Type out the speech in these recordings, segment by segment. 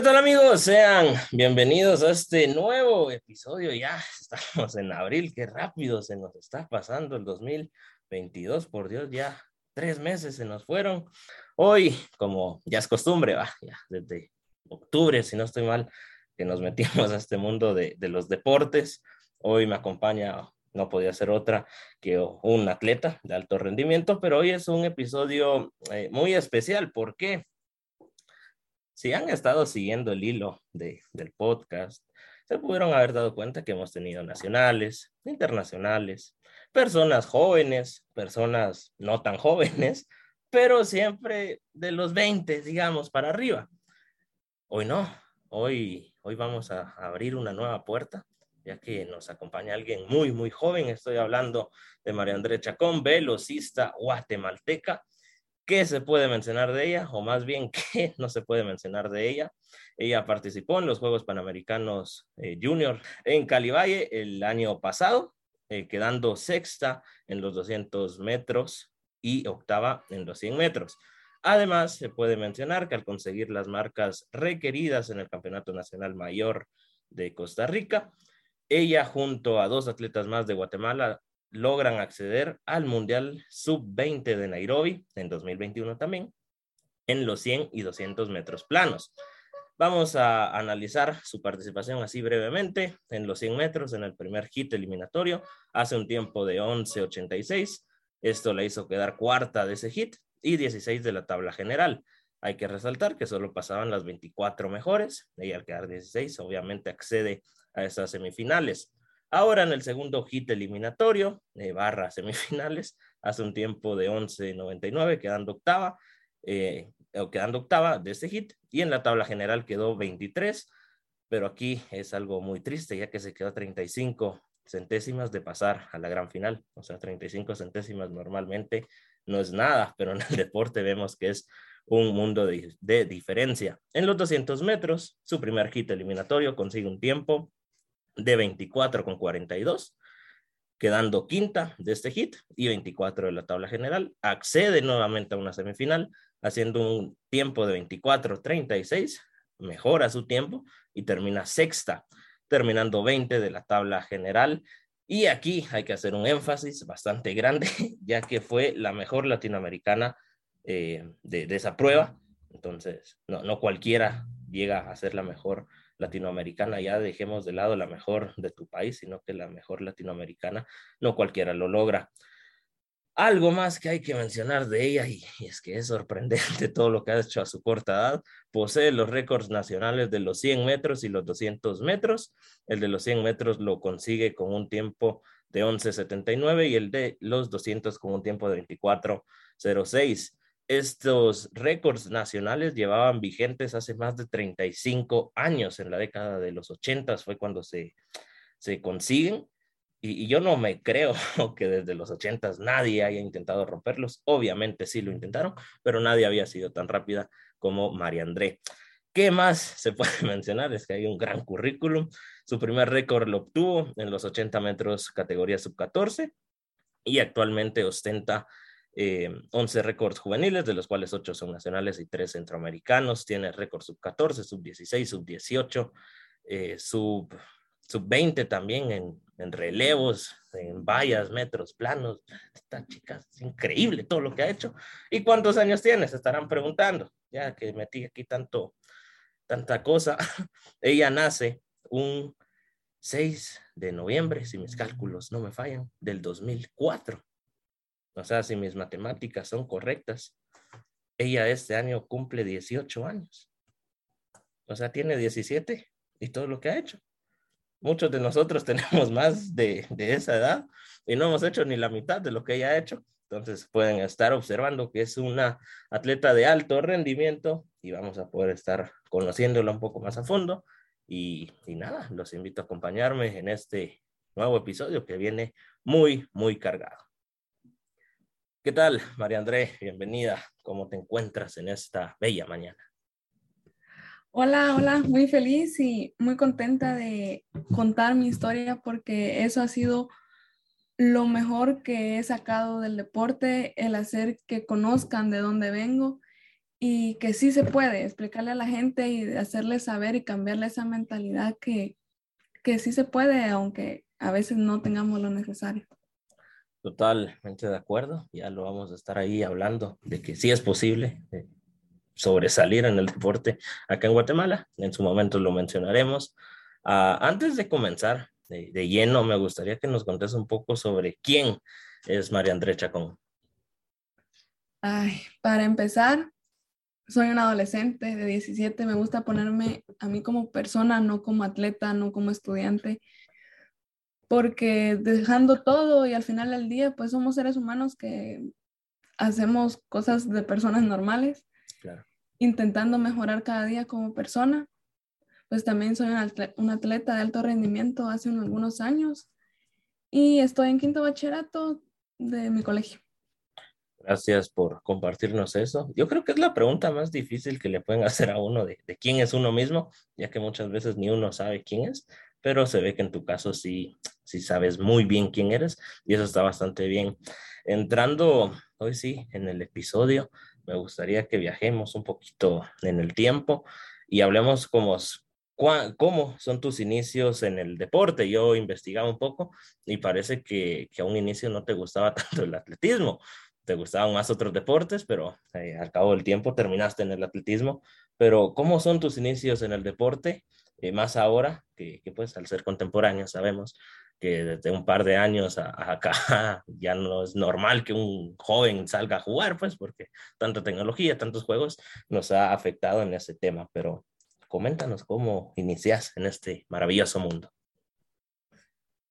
¿Qué tal amigos? Sean bienvenidos a este nuevo episodio. Ya estamos en abril, qué rápido se nos está pasando el 2022, por Dios, ya tres meses se nos fueron. Hoy, como ya es costumbre, va, ya desde octubre, si no estoy mal, que nos metimos a este mundo de, de los deportes. Hoy me acompaña, no podía ser otra que un atleta de alto rendimiento, pero hoy es un episodio eh, muy especial. ¿Por qué? Si han estado siguiendo el hilo de, del podcast, se pudieron haber dado cuenta que hemos tenido nacionales, internacionales, personas jóvenes, personas no tan jóvenes, pero siempre de los 20, digamos, para arriba. Hoy no, hoy, hoy vamos a abrir una nueva puerta, ya que nos acompaña alguien muy, muy joven. Estoy hablando de María Andrea Chacón, velocista guatemalteca, ¿Qué se puede mencionar de ella? O más bien, ¿qué no se puede mencionar de ella? Ella participó en los Juegos Panamericanos eh, Junior en Calivalle el año pasado, eh, quedando sexta en los 200 metros y octava en los 100 metros. Además, se puede mencionar que al conseguir las marcas requeridas en el Campeonato Nacional Mayor de Costa Rica, ella junto a dos atletas más de Guatemala logran acceder al Mundial Sub-20 de Nairobi en 2021 también, en los 100 y 200 metros planos. Vamos a analizar su participación así brevemente. En los 100 metros, en el primer hit eliminatorio, hace un tiempo de 11.86. Esto le hizo quedar cuarta de ese hit y 16 de la tabla general. Hay que resaltar que solo pasaban las 24 mejores. y al quedar 16, obviamente accede a esas semifinales. Ahora en el segundo hit eliminatorio, eh, barra semifinales, hace un tiempo de 11.99, quedando octava, eh, quedando octava de este hit, y en la tabla general quedó 23, pero aquí es algo muy triste, ya que se quedó 35 centésimas de pasar a la gran final, o sea, 35 centésimas normalmente no es nada, pero en el deporte vemos que es un mundo de, de diferencia. En los 200 metros, su primer hit eliminatorio consigue un tiempo de 24 con 42, quedando quinta de este hit y 24 de la tabla general. Accede nuevamente a una semifinal, haciendo un tiempo de 24-36, mejora su tiempo y termina sexta, terminando 20 de la tabla general. Y aquí hay que hacer un énfasis bastante grande, ya que fue la mejor latinoamericana eh, de, de, esa prueba. Entonces, no, no cualquiera llega a ser la mejor latinoamericana, ya dejemos de lado la mejor de tu país, sino que la mejor latinoamericana, no cualquiera lo logra. Algo más que hay que mencionar de ella, y, es que es sorprendente todo lo que ha hecho a su corta edad, posee los récords nacionales de los 100 metros y los 200 metros. El de los 100 metros lo consigue con un tiempo de 11.79 y el de los 200 con un tiempo de 24.06 estos récords nacionales llevaban vigentes hace más de 35 años, en la década de los 80 fue cuando se, se consiguen. Y, yo no me creo que desde los 80 nadie haya intentado romperlos. Obviamente sí lo intentaron, pero nadie había sido tan rápida como María André. ¿Qué más se puede mencionar? Es que hay un gran currículum. Su primer récord lo obtuvo en los 80 metros categoría sub 14 y actualmente ostenta 11 eh, récords juveniles, de los cuales 8 son nacionales y 3 centroamericanos. Tiene récord sub 14, sub 16, sub 18, eh, sub, sub 20 también en, en, relevos, en vallas, metros, planos. Esta chica es increíble todo lo que ha hecho. ¿Y cuántos años tiene? Se estarán preguntando, ya que metí aquí tanto, tanta cosa. Ella nace un 6 de noviembre, si mis cálculos no me fallan, del 2004. O sea, si mis matemáticas son correctas, ella este año cumple 18 años. O sea, tiene 17 y todo lo que ha hecho. Muchos de nosotros tenemos más de, esa edad y no hemos hecho ni la mitad de lo que ella ha hecho. Entonces pueden estar observando que es una atleta de alto rendimiento y vamos a poder estar conociéndola un poco más a fondo. Y, y, nada, los invito a acompañarme en este nuevo episodio que viene muy, muy cargado. ¿Qué tal, María André? Bienvenida. ¿Cómo te encuentras en esta bella mañana? Hola, hola, muy feliz y muy contenta de contar mi historia porque eso ha sido lo mejor que he sacado del deporte, el hacer que conozcan de dónde vengo y que sí se puede explicarle a la gente y hacerle saber y cambiarle esa mentalidad que, que sí se puede, aunque a veces no tengamos lo necesario. Totalmente de acuerdo, ya lo vamos a estar ahí hablando de que sí es posible sobresalir en el deporte acá en Guatemala, en su momento lo mencionaremos. Ah, antes de comenzar de, de, lleno, me gustaría que nos contes un poco sobre quién es María André Chacón. Ay, para empezar, soy una adolescente de 17, me gusta ponerme a mí como persona, no como atleta, no como estudiante, porque dejando todo y al final del día, pues somos seres humanos que hacemos cosas de personas normales, intentando mejorar cada día como persona. Pues también soy un atleta de alto rendimiento hace unos, algunos años y estoy en quinto bachillerato de mi colegio. Gracias por compartirnos eso. Yo creo que es la pregunta más difícil que le pueden hacer a uno de, quién es uno mismo, ya que muchas veces ni uno sabe quién es, pero se ve que en tu caso sí, sí sabes muy bien quién eres y eso está bastante bien. Entrando hoy sí en el episodio, me gustaría que viajemos un poquito en el tiempo y hablemos como cómo son tus inicios en el deporte. Yo investigaba un poco y parece que, que a un inicio no te gustaba tanto el atletismo te gustaban más otros deportes, pero eh, al cabo del tiempo terminaste en el atletismo. Pero ¿cómo son tus inicios en el deporte? Eh, más ahora, que, que, pues al ser contemporáneos sabemos que desde un par de años a, acá ya no es normal que un joven salga a jugar, pues porque tanta tecnología, tantos juegos nos ha afectado en ese tema. Pero coméntanos cómo inicias en este maravilloso mundo.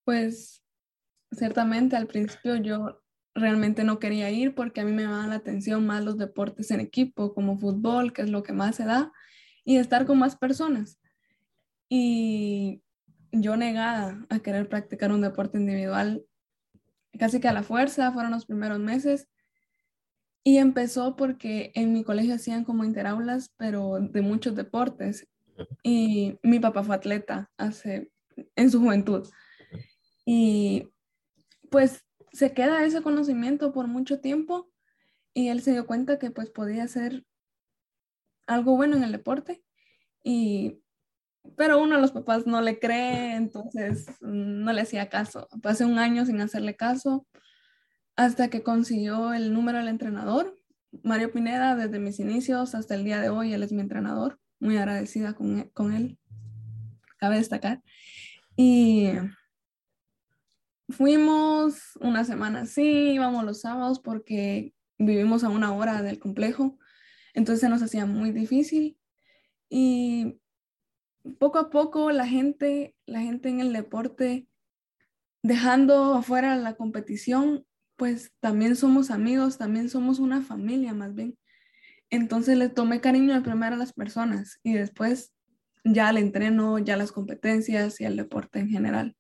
Pues ciertamente al principio yo realmente no quería ir porque a mí me llamaban la atención más los deportes en equipo, como fútbol, que es lo que más se da, y estar con más personas. Y yo negada a querer practicar un deporte individual, casi que a la fuerza, fueron los primeros meses. Y empezó porque en mi colegio hacían como interaulas, pero de muchos deportes. Y mi papá fue atleta hace, en su juventud. Y pues se queda ese conocimiento por mucho tiempo y él se dio cuenta que pues podía hacer algo bueno en el deporte y pero uno de los papás no le cree, entonces no le hacía caso. Pasé un año sin hacerle caso hasta que consiguió el número del entrenador, Mario Pineda, desde mis inicios hasta el día de hoy, él es mi entrenador, muy agradecida con, con él, cabe destacar. Y Fuimos una semana sí, íbamos los sábados porque vivimos a una hora del complejo, entonces nos hacía muy difícil y poco a poco la gente, la gente en el deporte, dejando afuera la competición, pues también somos amigos, también somos una familia más bien. Entonces le tomé cariño de primero a las personas y después ya al entreno, ya las competencias y al deporte en general.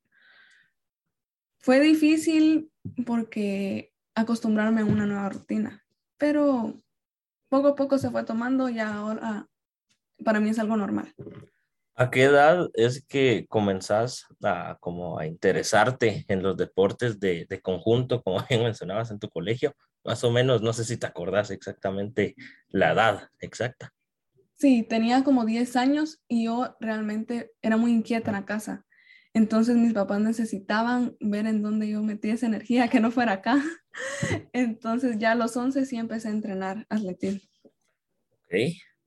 Fue difícil porque acostumbrarme a una nueva rutina, pero poco a poco se fue tomando y ahora para mí es algo normal. ¿A qué edad es que comenzás a, como a interesarte en los deportes de, de, conjunto, como bien mencionabas en tu colegio? Más o menos, no sé si te acordás exactamente la edad exacta. Sí, tenía como 10 años y yo realmente era muy inquieta en la casa. Entonces mis papás necesitaban ver en dónde yo metía esa energía, que no fuera acá. Entonces ya a los 11 sí empecé a entrenar atletismo. Ok,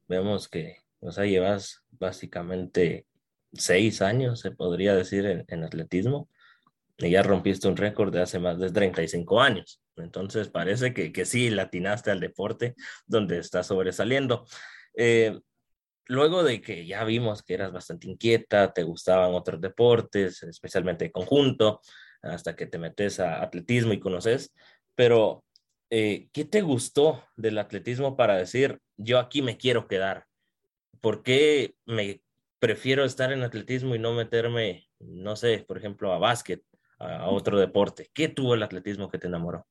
vemos que, o sea, llevas básicamente seis años, se podría decir, en, atletismo. Y ya rompiste un récord de hace más de 35 años. Entonces parece que, que sí latinaste al deporte donde estás sobresaliendo. Eh, luego de que ya vimos que eras bastante inquieta, te gustaban otros deportes, especialmente de conjunto, hasta que te metes a atletismo y conoces, pero eh, ¿qué te gustó del atletismo para decir, yo aquí me quiero quedar? ¿Por qué me prefiero estar en atletismo y no meterme, no sé, por ejemplo, a básquet, a otro deporte? ¿Qué tuvo el atletismo que te enamoró?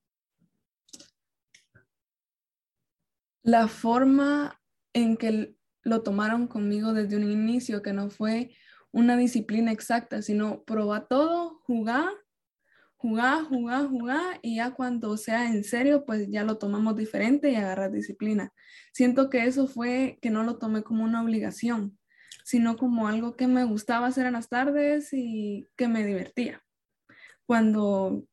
La forma en que lo tomaron conmigo desde un inicio, que no fue una disciplina exacta, sino probar todo, jugar, jugar, jugar, jugar y ya cuando sea en serio, pues ya lo tomamos diferente y agarrar disciplina. Siento que eso fue que no lo tomé como una obligación, sino como algo que me gustaba hacer en las tardes y que me divertía. Cuando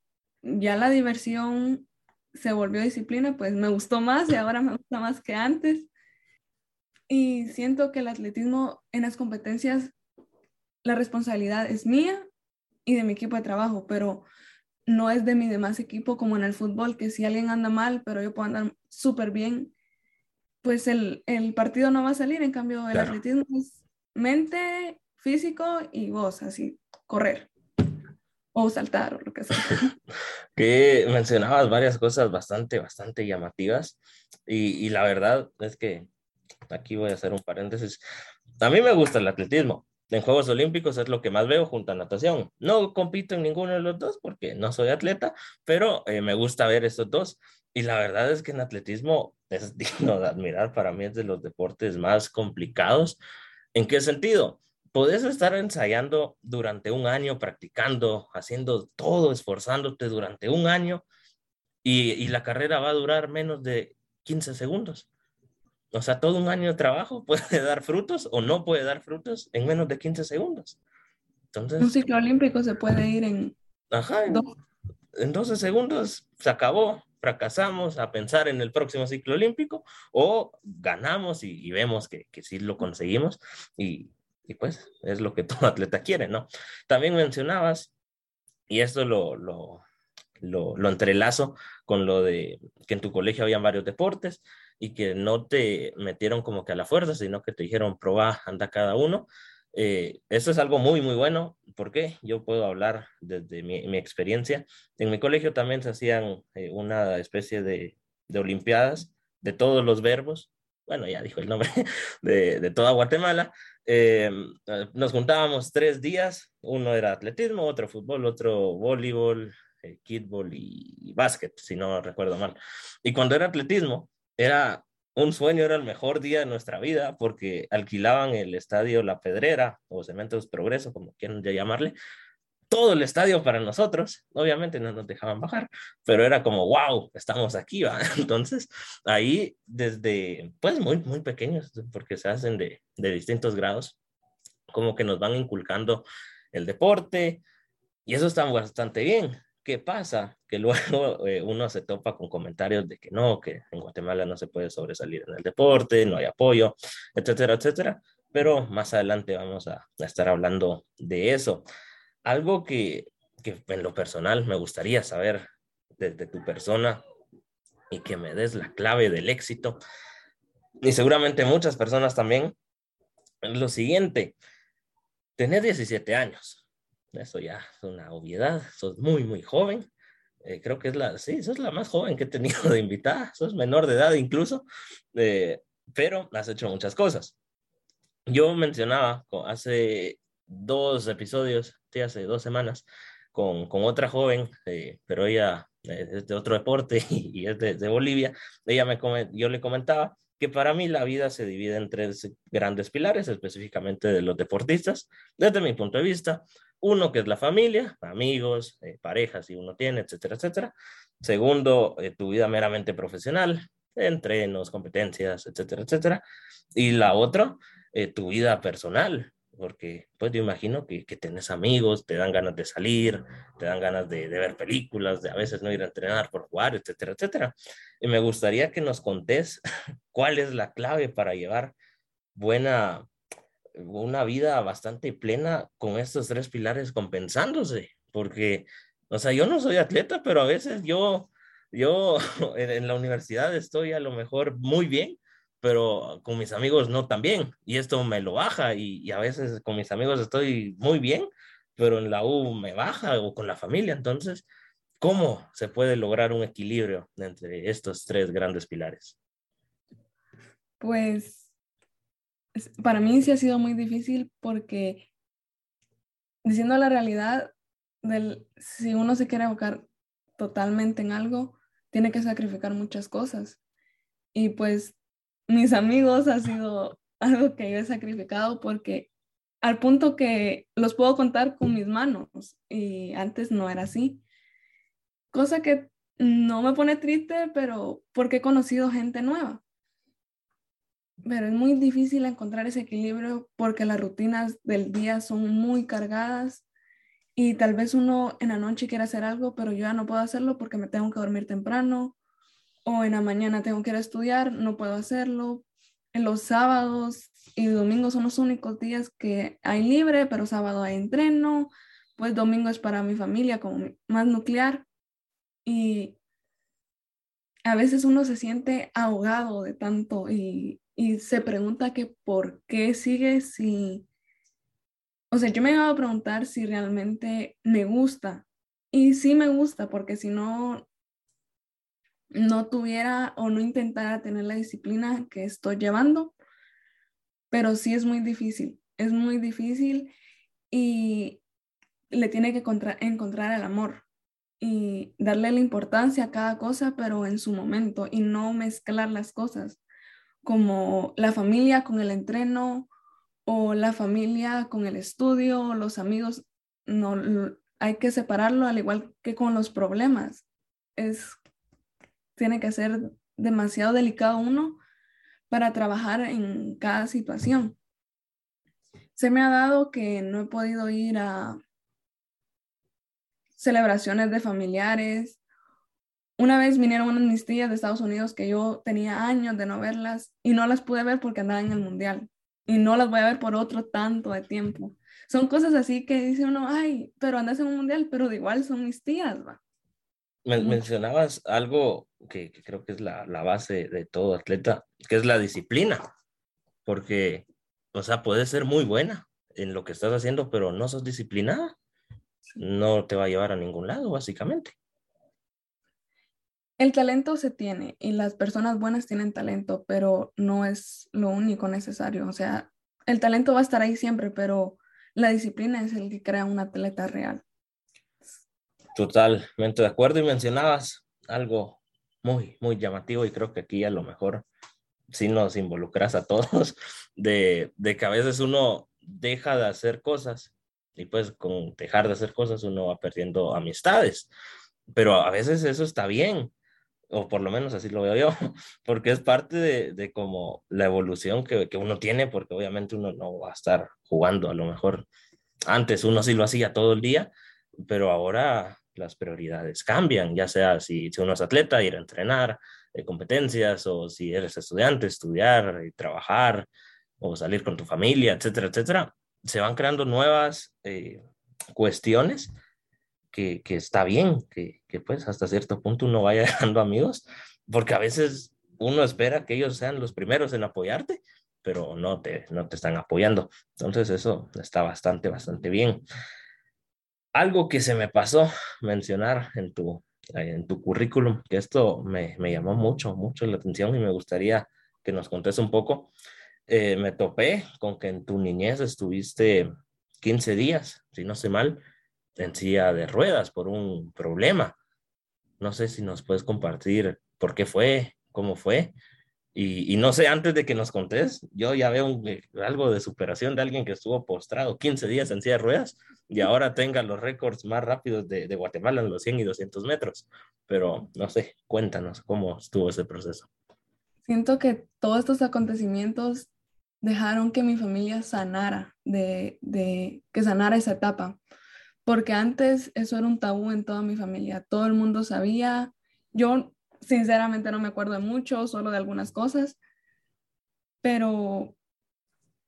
ya la diversión se volvió disciplina, pues me gustó más y ahora me gusta más que antes. Y siento que el atletismo en las competencias, la responsabilidad es mía y de mi equipo de trabajo, pero no es de mi demás equipo como en el fútbol, que si alguien anda mal, pero yo puedo andar súper bien, pues el, partido no va a salir. En cambio, el atletismo es mente, físico y voz, así, correr o saltar o lo que sea. que mencionabas varias cosas bastante, bastante llamativas y, y la verdad es que aquí voy a hacer un paréntesis. A mí me gusta el atletismo. En Juegos Olímpicos es lo que más veo junto a natación. No compito en ninguno de los dos porque no soy atleta, pero eh, me gusta ver estos dos. Y la verdad es que en atletismo es digno de admirar. Para mí es de los deportes más complicados. ¿En qué sentido? Puedes estar ensayando durante un año, practicando, haciendo todo, esforzándote durante un año y, y la carrera va a durar menos de 15 segundos. O sea, todo un año de trabajo puede dar frutos o no puede dar frutos en menos de 15 segundos. Entonces, un ciclo olímpico se puede ir en, ajá, en, 12 segundos, se acabó, fracasamos a pensar en el próximo ciclo olímpico o ganamos y, vemos que, que, sí lo conseguimos y, y, pues es lo que todo atleta quiere, ¿no? También mencionabas, y esto lo, lo, lo, lo entrelazo con lo de que en tu colegio habían varios deportes y que no te metieron como que a la fuerza, sino que te dijeron, probá, anda cada uno. Eh, eso es algo muy, muy bueno. ¿Por qué? Yo puedo hablar desde mi, mi experiencia. En mi colegio también se hacían eh, una especie de, de, olimpiadas de todos los verbos. Bueno, ya dijo el nombre de, de toda Guatemala. Eh, nos juntábamos tres días. Uno era atletismo, otro fútbol, otro voleibol, kickball y, y básquet, si no recuerdo mal. Y cuando era atletismo, era un sueño, era el mejor día de nuestra vida porque alquilaban el estadio La Pedrera o Cementos Progreso, como quieran llamarle, todo el estadio para nosotros. Obviamente no nos dejaban bajar, pero era como, wow, estamos aquí, ¿va? Entonces, ahí desde, pues muy, muy pequeños, porque se hacen de, de distintos grados, como que nos van inculcando el deporte y eso está bastante bien. ¿Qué pasa? Que luego eh, uno se topa con comentarios de que no, que en Guatemala no se puede sobresalir en el deporte, no hay apoyo, etcétera, etcétera. Pero más adelante vamos a, estar hablando de eso. Algo que, que en lo personal me gustaría saber desde tu persona y que me des la clave del éxito, y seguramente muchas personas también, es lo siguiente, tener 17 años, eso ya es una obviedad, sos muy, muy joven. Eh, creo que es la, sí, sos la más joven que he tenido de invitada, sos menor de edad incluso, eh, pero has hecho muchas cosas. Yo mencionaba hace dos episodios, sí, hace dos semanas, con, con otra joven, eh, pero ella es de otro deporte y, es de, de, Bolivia. Ella me yo le comentaba que para mí la vida se divide en tres grandes pilares, específicamente de los deportistas, desde mi punto de vista. Uno, que es la familia, amigos, eh, parejas, si uno tiene, etcétera, etcétera. Segundo, eh, tu vida meramente profesional, entrenos, competencias, etcétera, etcétera. Y la otra, eh, tu vida personal, porque pues yo imagino que, que tenés amigos, te dan ganas de salir, te dan ganas de, ver películas, de a veces no ir a entrenar por jugar, etcétera, etcétera. Y me gustaría que nos contés cuál es la clave para llevar buena, una vida bastante plena con estos tres pilares compensándose, porque, o sea, yo no soy atleta, pero a veces yo, yo en, la universidad estoy a lo mejor muy bien, pero con mis amigos no tan bien, y esto me lo baja, y, y, a veces con mis amigos estoy muy bien, pero en la U me baja, o con la familia, entonces, ¿cómo se puede lograr un equilibrio entre estos tres grandes pilares? Pues para mí sí ha sido muy difícil porque, diciendo la realidad, si uno se quiere abocar totalmente en algo, tiene que sacrificar muchas cosas. Y pues mis amigos ha sido algo que yo he sacrificado porque al punto que los puedo contar con mis manos y antes no era así. cosa que no me pone triste, pero porque he conocido gente nueva. Pero es muy difícil encontrar ese equilibrio porque las rutinas del día son muy cargadas y tal vez uno en la noche quiere hacer algo, pero yo ya no puedo hacerlo porque me tengo que dormir temprano o en la mañana tengo que ir a estudiar, no puedo hacerlo. En los sábados y domingos son los únicos días que hay libre, pero sábado hay entreno, pues domingo es para mi familia como más nuclear y a veces uno se siente ahogado de tanto y, y se pregunta que por qué sigue si, o sea, yo me he a preguntar si realmente me gusta. Y sí me gusta porque si no, no tuviera o no intentara tener la disciplina que estoy llevando, pero sí es muy difícil, es muy difícil y le tiene que encontrar el amor y darle la importancia a cada cosa, pero en su momento y no mezclar las cosas como la familia con el entreno o la familia con el estudio, los amigos, no hay que separarlo al igual que con los problemas. Es tiene que ser demasiado delicado uno para trabajar en cada situación. Se me ha dado que no he podido ir a celebraciones de familiares. Una vez vinieron unas mis tías de Estados Unidos que yo tenía años de no verlas y no las pude ver porque andaban en el mundial y no las voy a ver por otro tanto de tiempo. Son cosas así que dice uno, ay, pero andas en un mundial, pero de igual son mis tías, va. mencionabas algo que, que, creo que es la, la base de todo atleta, que es la disciplina, porque, o sea, puedes ser muy buena en lo que estás haciendo, pero no sos disciplinada no te va a llevar a ningún lado, básicamente. El talento se tiene y las personas buenas tienen talento, pero no es lo único necesario. O sea, el talento va a estar ahí siempre, pero la disciplina es el que crea un atleta real. Totalmente de acuerdo y mencionabas algo muy, muy llamativo y creo que aquí a lo mejor sí nos involucras a todos de, de que a veces uno deja de hacer cosas y pues con dejar de hacer cosas uno va perdiendo amistades. Pero a veces eso está bien, o por lo menos así lo veo yo, porque es parte de, de como la evolución que, que, uno tiene, porque obviamente uno no va a estar jugando, a lo mejor antes uno sí lo hacía todo el día, pero ahora las prioridades cambian, ya sea si, si uno es atleta, ir a entrenar, de competencias, o si eres estudiante, estudiar y trabajar, o salir con tu familia, etcétera, etcétera se van creando nuevas eh, cuestiones que, que, está bien, que, que, pues hasta cierto punto uno vaya dejando amigos, porque a veces uno espera que ellos sean los primeros en apoyarte, pero no te, no te están apoyando. Entonces eso está bastante, bastante bien. Algo que se me pasó mencionar en tu, en tu currículum, que esto me, me llamó mucho, mucho la atención y me gustaría que nos contes un poco, eh, me topé con que en tu niñez estuviste 15 días, si no sé mal, en silla de ruedas por un problema. No sé si nos puedes compartir por qué fue, cómo fue. Y, no sé, antes de que nos contés, yo ya veo eh, algo de superación de alguien que estuvo postrado 15 días en silla de ruedas y ahora tenga los récords más rápidos de, de Guatemala en los 100 y 200 metros. Pero no sé, cuéntanos cómo estuvo ese proceso. Siento que todos estos acontecimientos dejaron que mi familia sanara, de, de, que sanara esa etapa, porque antes eso era un tabú en toda mi familia, todo el mundo sabía, yo sinceramente no me acuerdo de mucho, solo de algunas cosas, pero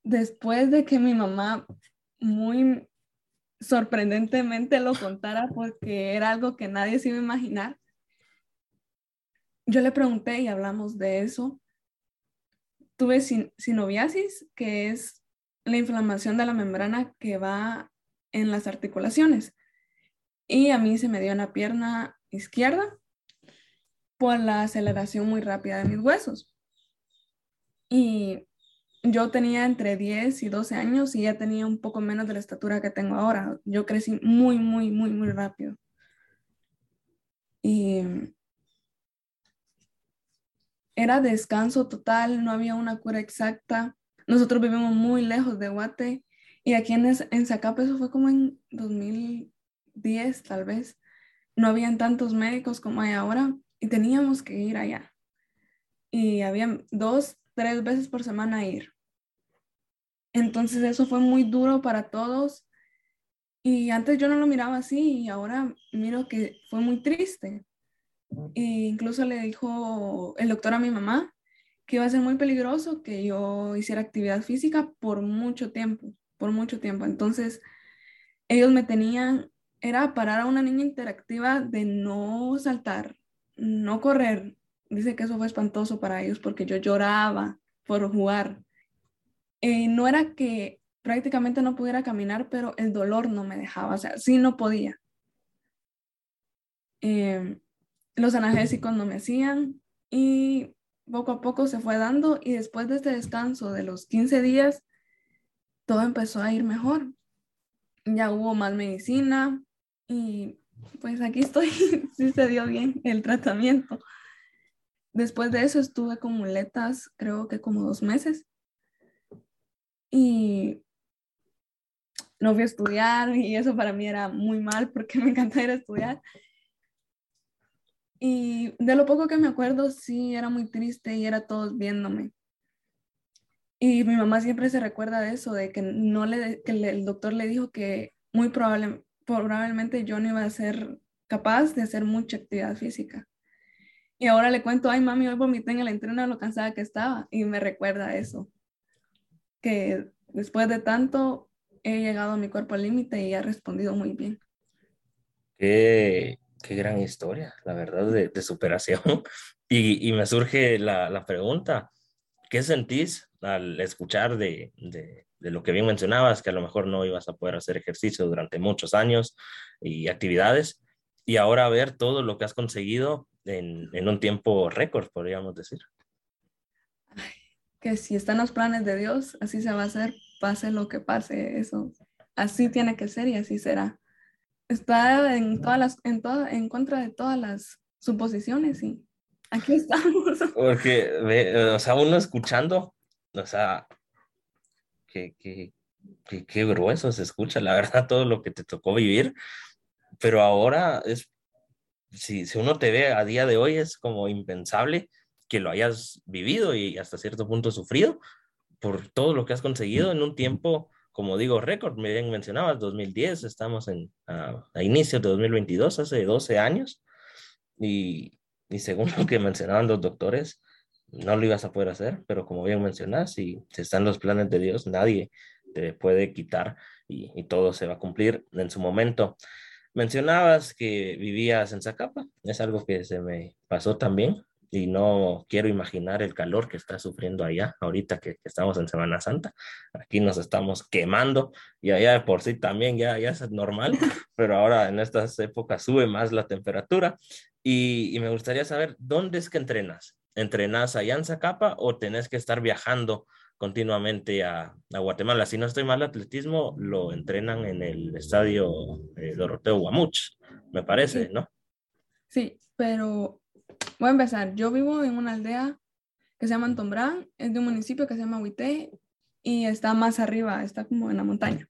después de que mi mamá muy sorprendentemente lo contara porque era algo que nadie se iba a imaginar, yo le pregunté y hablamos de eso tuve sinoviasis, que es la inflamación de la membrana que va en las articulaciones. Y a mí se me dio en la pierna izquierda por la aceleración muy rápida de mis huesos. Y yo tenía entre 10 y 12 años y ya tenía un poco menos de la estatura que tengo ahora. Yo crecí muy, muy, muy, muy rápido. Y era descanso total, no había una cura exacta. Nosotros vivimos muy lejos de Guate y aquí en, en Zacapa eso fue como en 2010 tal vez. no habían tantos médicos como hay ahora y teníamos que ir allá. Y había dos, tres veces por semana ir. Entonces eso fue muy duro para todos. Y antes yo no lo miraba así y ahora miro que fue muy triste. E incluso le dijo el doctor a mi mamá que iba a ser muy peligroso que yo hiciera actividad física por mucho tiempo, por mucho tiempo. Entonces, ellos me tenían, era parar a una niña interactiva de no saltar, no correr. Dice que eso fue espantoso para ellos porque yo lloraba por jugar. Eh, no era que prácticamente no pudiera caminar, pero el dolor no me dejaba, o sea, sí no podía. Eh, los analgésicos no me hacían y poco a poco se fue dando y después de este descanso de los 15 días, todo empezó a ir mejor. Ya hubo más medicina y pues aquí estoy, sí se dio bien el tratamiento. Después de eso estuve con muletas, creo que como dos meses. Y no fui a estudiar y eso para mí era muy mal porque me encanta ir a estudiar. Y de lo poco que me acuerdo, sí, era muy triste y era todos viéndome. Y mi mamá siempre se recuerda de eso, de que, no le, que el doctor le dijo que muy probable, probablemente yo no iba a ser capaz de hacer mucha actividad física. Y ahora le cuento, ay mami, hoy vomité en el entreno lo cansada que estaba. Y me recuerda eso, que después de tanto he llegado a mi cuerpo al límite y ha respondido muy bien. Qué, qué gran historia, la verdad, de, de superación. Y, y, me surge la, la, pregunta, ¿qué sentís al escuchar de, de, de, lo que bien mencionabas, que a lo mejor no ibas a poder hacer ejercicio durante muchos años y actividades, y ahora ver todo lo que has conseguido en, en un tiempo récord, podríamos decir? Que si están los planes de Dios, así se va a hacer, pase lo que pase, eso, así tiene que ser y así será está en todas las, en toda, en contra de todas las suposiciones y aquí estamos. Porque, o sea, uno escuchando, o sea, qué, qué, qué, qué grueso se escucha, la verdad, todo lo que te tocó vivir, pero ahora es, si, si uno te ve a día de hoy, es como impensable que lo hayas vivido y hasta cierto punto sufrido por todo lo que has conseguido en un tiempo como digo, récord, me bien mencionabas, 2010, estamos en, a, inicios de 2022, hace 12 años, y, y según lo que mencionaban los doctores, no lo ibas a poder hacer, pero como bien mencionas, si, si están los planes de Dios, nadie te puede quitar y, y, todo se va a cumplir en su momento. Mencionabas que vivías en Zacapa, es algo que se me pasó también y no quiero imaginar el calor que está sufriendo allá ahorita que, que, estamos en Semana Santa. Aquí nos estamos quemando y allá de por sí también ya, ya es normal, pero ahora en estas épocas sube más la temperatura y, y me gustaría saber dónde es que entrenas. ¿Entrenas allá en Zacapa o tenés que estar viajando continuamente a, a, Guatemala. Si no estoy mal, atletismo lo entrenan en el estadio eh, Doroteo Guamuch, me parece. ¿no? Sí, pero Voy a empezar. Yo vivo en una aldea que se llama Antombrán, es de un municipio que se llama Huité y está más arriba, está como en la montaña.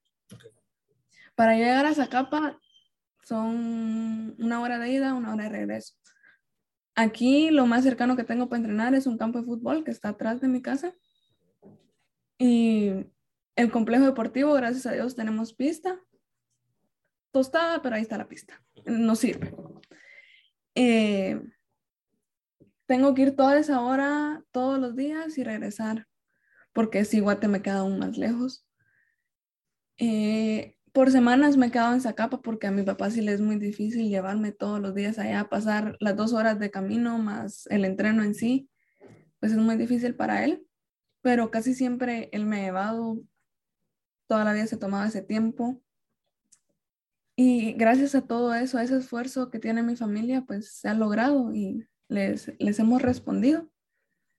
Para llegar a Zacapa son una hora de ida, una hora de regreso. Aquí lo más cercano que tengo para entrenar es un campo de fútbol que está atrás de mi casa. Y el complejo deportivo, gracias a Dios, tenemos pista. Tostada, pero ahí está la pista. No sirve. Eh, tengo que ir toda esa hora todos los días y regresar, porque si Guate me queda aún más lejos. Eh, por semanas me he quedado en Zacapa porque a mi papá sí le es muy difícil llevarme todos los días allá, pasar las dos horas de camino más el entreno en sí, pues es muy difícil para él, pero casi siempre él me ha llevado, toda la vida se tomaba ese tiempo. Y gracias a todo eso, a ese esfuerzo que tiene mi familia, pues se ha logrado y les, les hemos respondido,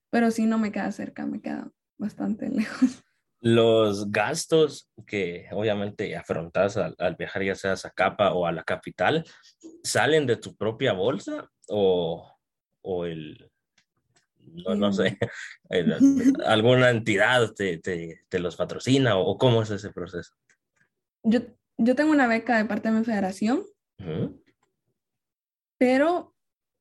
pero sí no me queda cerca, me queda bastante lejos. Los gastos que obviamente afrontas al, al viajar ya sea a Zacapa o a la capital, ¿salen de tu propia bolsa o, o el, no, no sé, el, alguna entidad te, te, te, los patrocina o, cómo es ese proceso? Yo, yo tengo una beca de parte de mi federación. Uh -huh pero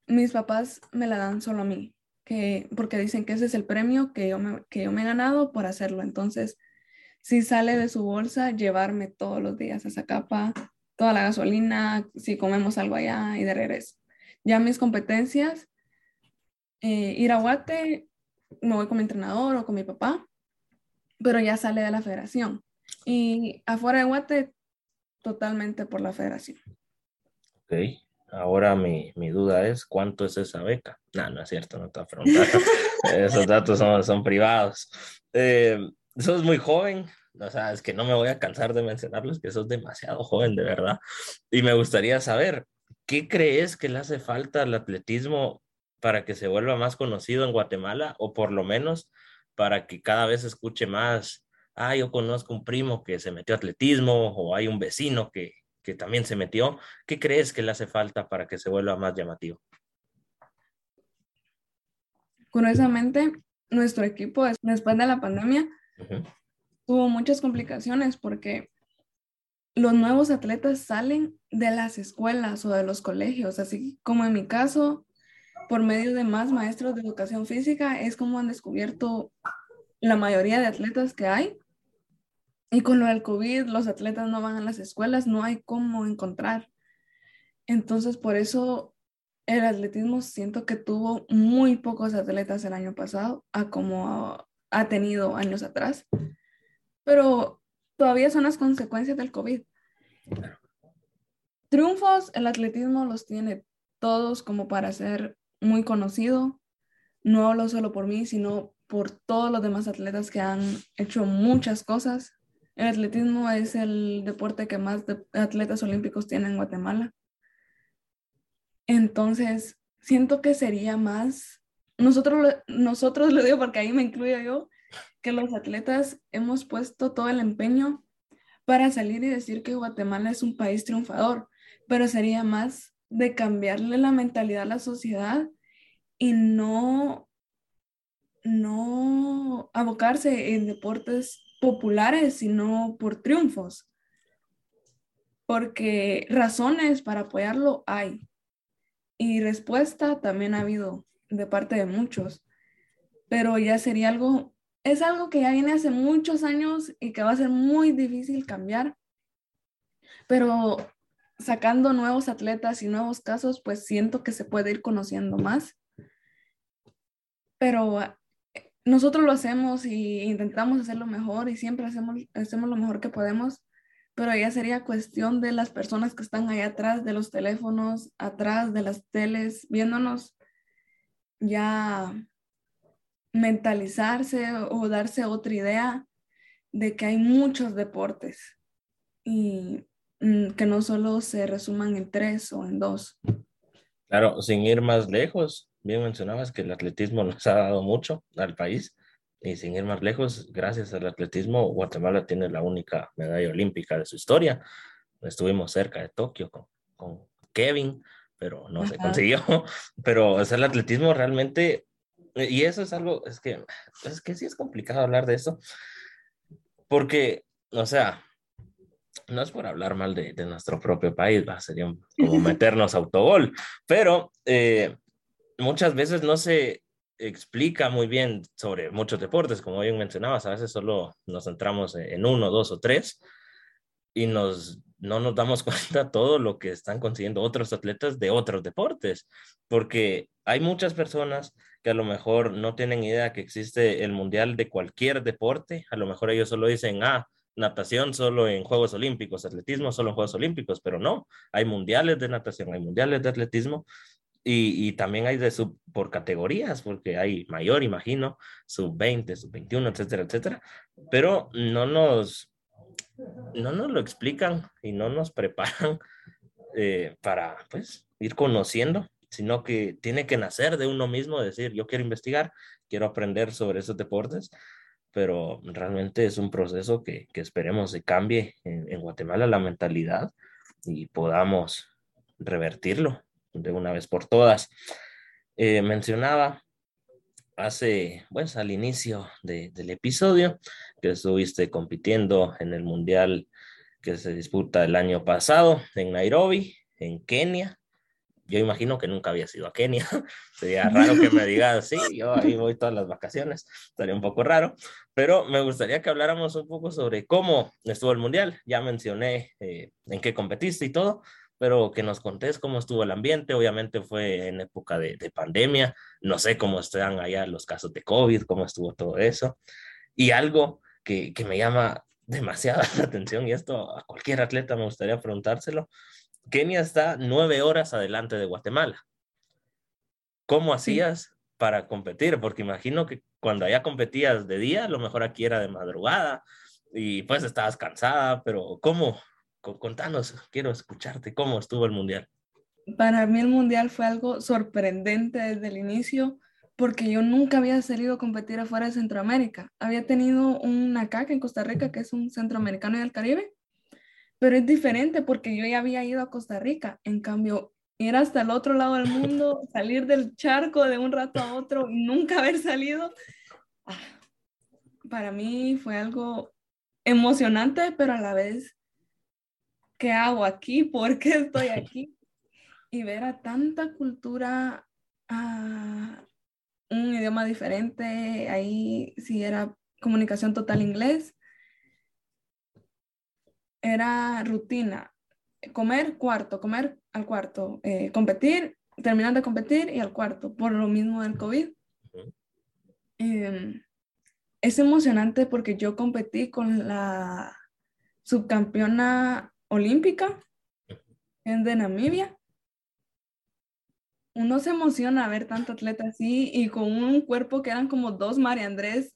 mis papás me la dan solo a mí, que, porque dicen que ese es el premio que yo, me, que yo me he ganado por hacerlo. Entonces, si sale de su bolsa, llevarme todos los días esa capa, toda la gasolina, si comemos algo allá y de regreso. Ya mis competencias, eh, ir a Guate, me voy con mi entrenador o con mi papá, pero ya sale de la federación. Y afuera de Guate, totalmente por la federación. Ok, ahora mi, mi duda es, ¿cuánto es esa beca? No, no es cierto, no está preguntando. Esos datos son, son privados. Eh, sos muy joven, o sea, es que no me voy a cansar de mencionarles que sos demasiado joven, de verdad. Y me gustaría saber, ¿qué crees que le hace falta al atletismo para que se vuelva más conocido en Guatemala o por lo menos para que cada vez escuche más, ah, yo conozco un primo que se metió a atletismo o hay un vecino que, que también se metió. ¿Qué crees que le hace falta para que se vuelva más llamativo? Curiosamente, nuestro equipo después de la pandemia tuvo muchas complicaciones porque los nuevos atletas salen de las escuelas o de los colegios, así como en mi caso, por medio de más maestros de educación física, es como han descubierto la mayoría de atletas que hay. Y con lo del COVID, los atletas no van a las escuelas, no hay cómo encontrar. Entonces, por eso el atletismo siento que tuvo muy pocos atletas el año pasado a como ha tenido años atrás. Pero todavía son las consecuencias del COVID. Triunfos, el atletismo los tiene todos como para ser muy conocido. No hablo solo por mí, sino por todos los demás atletas que han hecho muchas cosas. El atletismo es el deporte que más atletas olímpicos tiene en Guatemala. Entonces, siento que sería más, nosotros, nosotros lo digo porque ahí me incluyo yo, que los atletas hemos puesto todo el empeño para salir y decir que Guatemala es un país triunfador, pero sería más de cambiarle la mentalidad a la sociedad y no, no abocarse en deportes populares, sino por triunfos. Porque razones para apoyarlo hay. Y respuesta también ha habido de parte de muchos. Pero ya sería algo, es algo que ya viene hace muchos años y que va a ser muy difícil cambiar. Pero sacando nuevos atletas y nuevos casos, pues siento que se puede ir conociendo más. Pero nosotros lo hacemos y intentamos hacerlo mejor y siempre hacemos, hacemos lo mejor que podemos, pero ya sería cuestión de las personas que están ahí atrás de los teléfonos, atrás de las teles, viéndonos, ya mentalizarse o darse otra idea de que hay muchos deportes y Mm, que no solo se resuman en tres o en dos. Claro, sin ir más lejos, bien mencionabas que el atletismo nos ha dado mucho al país y sin ir más lejos, gracias al atletismo, Guatemala tiene la única medalla olímpica de su historia. Estuvimos cerca de Tokio con, con Kevin, pero no se consiguió. Pero es el atletismo realmente, y eso es algo, es que, es que sí es complicado hablar de eso, porque, o sea, no es por hablar mal de, nuestro propio país, ¿va? sería como meternos autogol, pero eh, muchas veces no se explica muy bien sobre muchos deportes, como bien mencionabas, a veces solo nos centramos en uno, dos o tres y nos, no nos damos cuenta todo lo que están consiguiendo otros atletas de otros deportes, porque hay muchas personas que a lo mejor no tienen idea que existe el mundial de cualquier deporte, a lo mejor ellos solo dicen, ah, natación solo en Juegos Olímpicos, atletismo solo en Juegos Olímpicos, pero no, hay mundiales de natación, hay mundiales de atletismo y, y también hay de sub por categorías, porque hay mayor, imagino, sub 20, sub 21, etcétera, etcétera, pero no nos, no nos lo explican y no nos preparan eh, para pues ir conociendo, sino que tiene que nacer de uno mismo, decir, yo quiero investigar, quiero aprender sobre esos deportes pero realmente es un proceso que, que esperemos se cambie en, Guatemala la mentalidad y podamos revertirlo de una vez por todas. Eh, mencionaba hace, pues al inicio del episodio, que estuviste compitiendo en el Mundial que se disputa el año pasado en Nairobi, en Kenia. yo imagino que nunca había sido a Kenia. Sería raro que me digas, sí, yo ahí voy todas las vacaciones. Estaría un poco raro. Pero me gustaría que habláramos un poco sobre cómo estuvo el Mundial. Ya mencioné eh, en qué competiste y todo, pero que nos contés cómo estuvo el ambiente. Obviamente fue en época de, de pandemia. No sé cómo están allá los casos de COVID, cómo estuvo todo eso. Y algo que, que me llama demasiada la atención, y esto a cualquier atleta me gustaría preguntárselo, Kenia está nueve horas adelante de Guatemala. ¿Cómo hacías para competir? Porque imagino que cuando allá competías de día, a lo mejor aquí era de madrugada y pues estabas cansada, pero ¿cómo? Contanos, quiero escucharte, ¿cómo estuvo el mundial? Para mí el mundial fue algo sorprendente desde el inicio porque yo nunca había salido a competir afuera de Centroamérica. Había tenido una CAC en Costa Rica, que es un centroamericano y del Caribe, pero es diferente porque yo ya había ido a Costa Rica. En cambio, ir hasta el otro lado del mundo, salir del charco de un rato a otro y nunca haber salido, ah, para mí fue algo emocionante, pero a la vez, ¿qué hago aquí? ¿Por qué estoy aquí? Y ver a tanta cultura, a un idioma diferente, ahí sí era comunicación total inglés, era rutina, comer cuarto, comer al cuarto, eh, competir, terminar de competir y al cuarto, por lo mismo del COVID. Em, es emocionante porque yo competí con la subcampeona olímpica en de Namibia. Uno se emociona ver tanto atleta así y con un cuerpo que eran como dos María Andrés.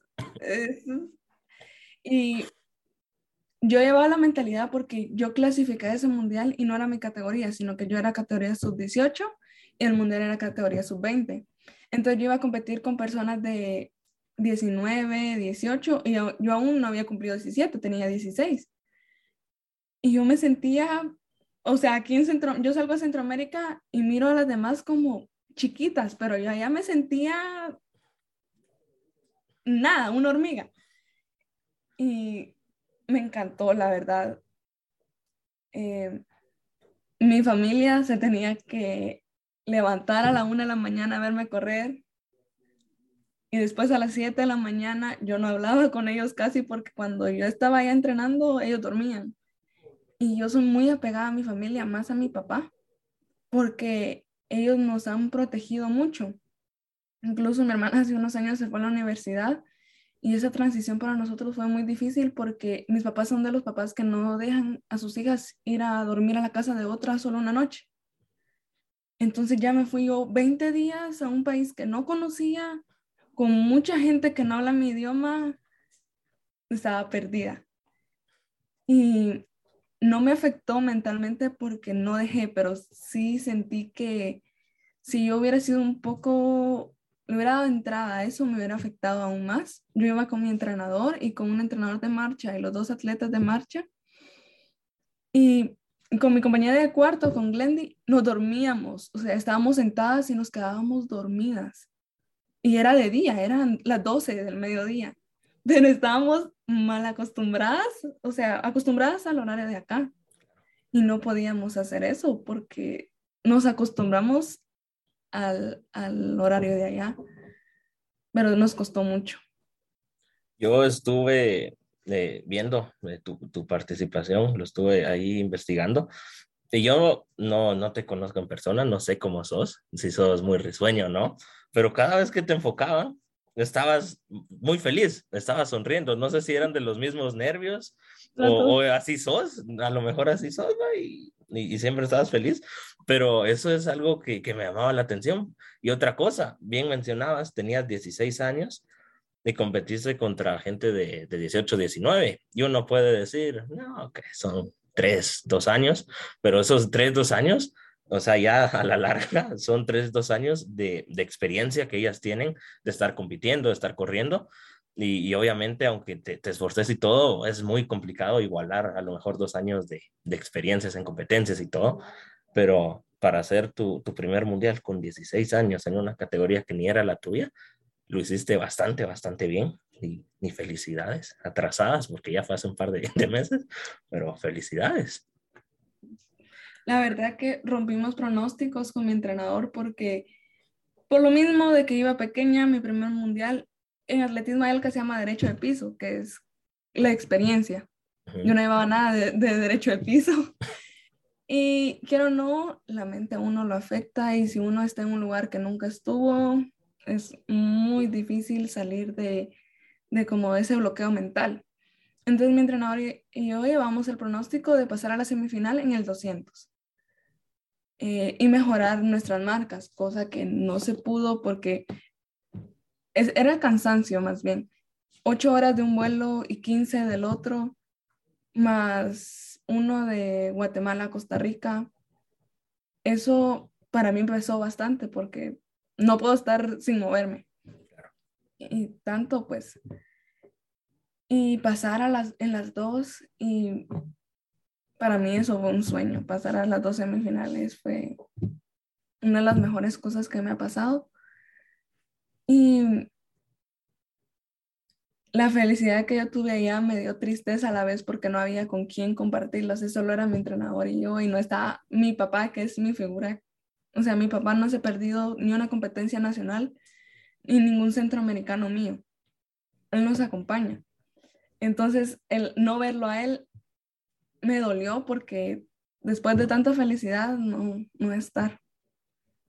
y yo llevaba la mentalidad porque yo clasificé ese mundial y no era mi categoría, sino que yo era categoría sub-18 y el mundial era categoría sub-20. Entonces yo iba a competir con personas de 19, 18 y yo, aún no había cumplido 17, tenía 16. Y yo me sentía, o sea, aquí en Centro, yo salgo a Centroamérica y miro a las demás como chiquitas, pero yo allá me sentía nada, una hormiga. Y me encantó, la verdad. Eh, mi familia se tenía que levantar a la una de la mañana a verme correr. Y después a las siete de la mañana yo no hablaba con ellos casi porque cuando yo estaba allá entrenando, ellos dormían. Y yo soy muy apegada a mi familia, más a mi papá, porque ellos nos han protegido mucho. Incluso mi hermana hace unos años se fue a la universidad y esa transición para nosotros fue muy difícil porque mis papás son de los papás que no dejan a sus hijas ir a dormir a la casa de otra solo una noche. Entonces ya me fui yo 20 días a un país que no conocía, con mucha gente que no habla mi idioma, estaba perdida. Y no me afectó mentalmente porque no dejé, pero sí sentí que si yo hubiera sido un poco me hubiera dado entrada a eso, me hubiera afectado aún más. Yo iba con mi entrenador y con un entrenador de marcha y los dos atletas de marcha. Y con mi compañera de cuarto, con Glendy, nos dormíamos. O sea, estábamos sentadas y nos quedábamos dormidas. Y era de día, eran las 12 del mediodía. Pero estábamos mal acostumbradas, o sea, acostumbradas al horario de acá. Y no podíamos hacer eso porque nos acostumbramos al, al horario de allá, pero nos costó mucho. Yo estuve eh, viendo eh, tu, tu, participación, lo estuve ahí investigando. Y yo no, no te conozco en persona, no sé cómo sos, si sos muy risueño o no, pero cada vez que te enfocaban, estabas muy feliz, estabas sonriendo. No sé si eran de los mismos nervios o, o, así sos, a lo mejor así sos, y, y, siempre estabas feliz, pero eso es algo que, que, me llamaba la atención. Y otra cosa, bien mencionabas, tenías 16 años y competiste contra gente de, de 18, 19. Y uno puede decir, no, que son 3, 2 años, pero esos 3, 2 años, o sea, ya a la larga son 3, 2 años de, de experiencia que ellas tienen de estar compitiendo, de estar corriendo. Y, y, obviamente, aunque te, te, esforces y todo, es muy complicado igualar a lo mejor dos años de, de experiencias en competencias y todo, pero para hacer tu, tu, primer mundial con 16 años en una categoría que ni era la tuya, lo hiciste bastante, bastante bien. Y, y felicidades, atrasadas, porque ya fue hace un par de, de meses, pero felicidades. La verdad que rompimos pronósticos con mi entrenador porque por lo mismo de que iba pequeña, mi primer mundial, en atletismo hay algo que se llama derecho de piso, que es la experiencia. Yo no llevaba nada de, de derecho de piso. Y quiero o no, la mente a uno lo afecta y si uno está en un lugar que nunca estuvo, es muy difícil salir de, de como ese bloqueo mental. Entonces mi entrenador y yo llevamos el pronóstico de pasar a la semifinal en el 200 eh, y mejorar nuestras marcas, cosa que no se pudo porque es, era cansancio más bien. Ocho horas de un vuelo y 15 del otro, más uno de Guatemala a Costa Rica. Eso para mí empezó bastante porque no puedo estar sin moverme. Y tanto pues. Y pasar a las, en las dos y para mí eso fue un sueño. Pasar a las dos semifinales fue una de las mejores cosas que me ha pasado. Y la felicidad que yo tuve allá me dio tristeza a la vez porque no había con quién compartirlo. Así solo era mi entrenador y yo, y no estaba mi papá, que es mi figura. O sea, mi papá no se ha perdido ni una competencia nacional ni ningún centroamericano mío. Él nos acompaña. Entonces, el no verlo a él me dolió porque después de tanta felicidad no, no estar.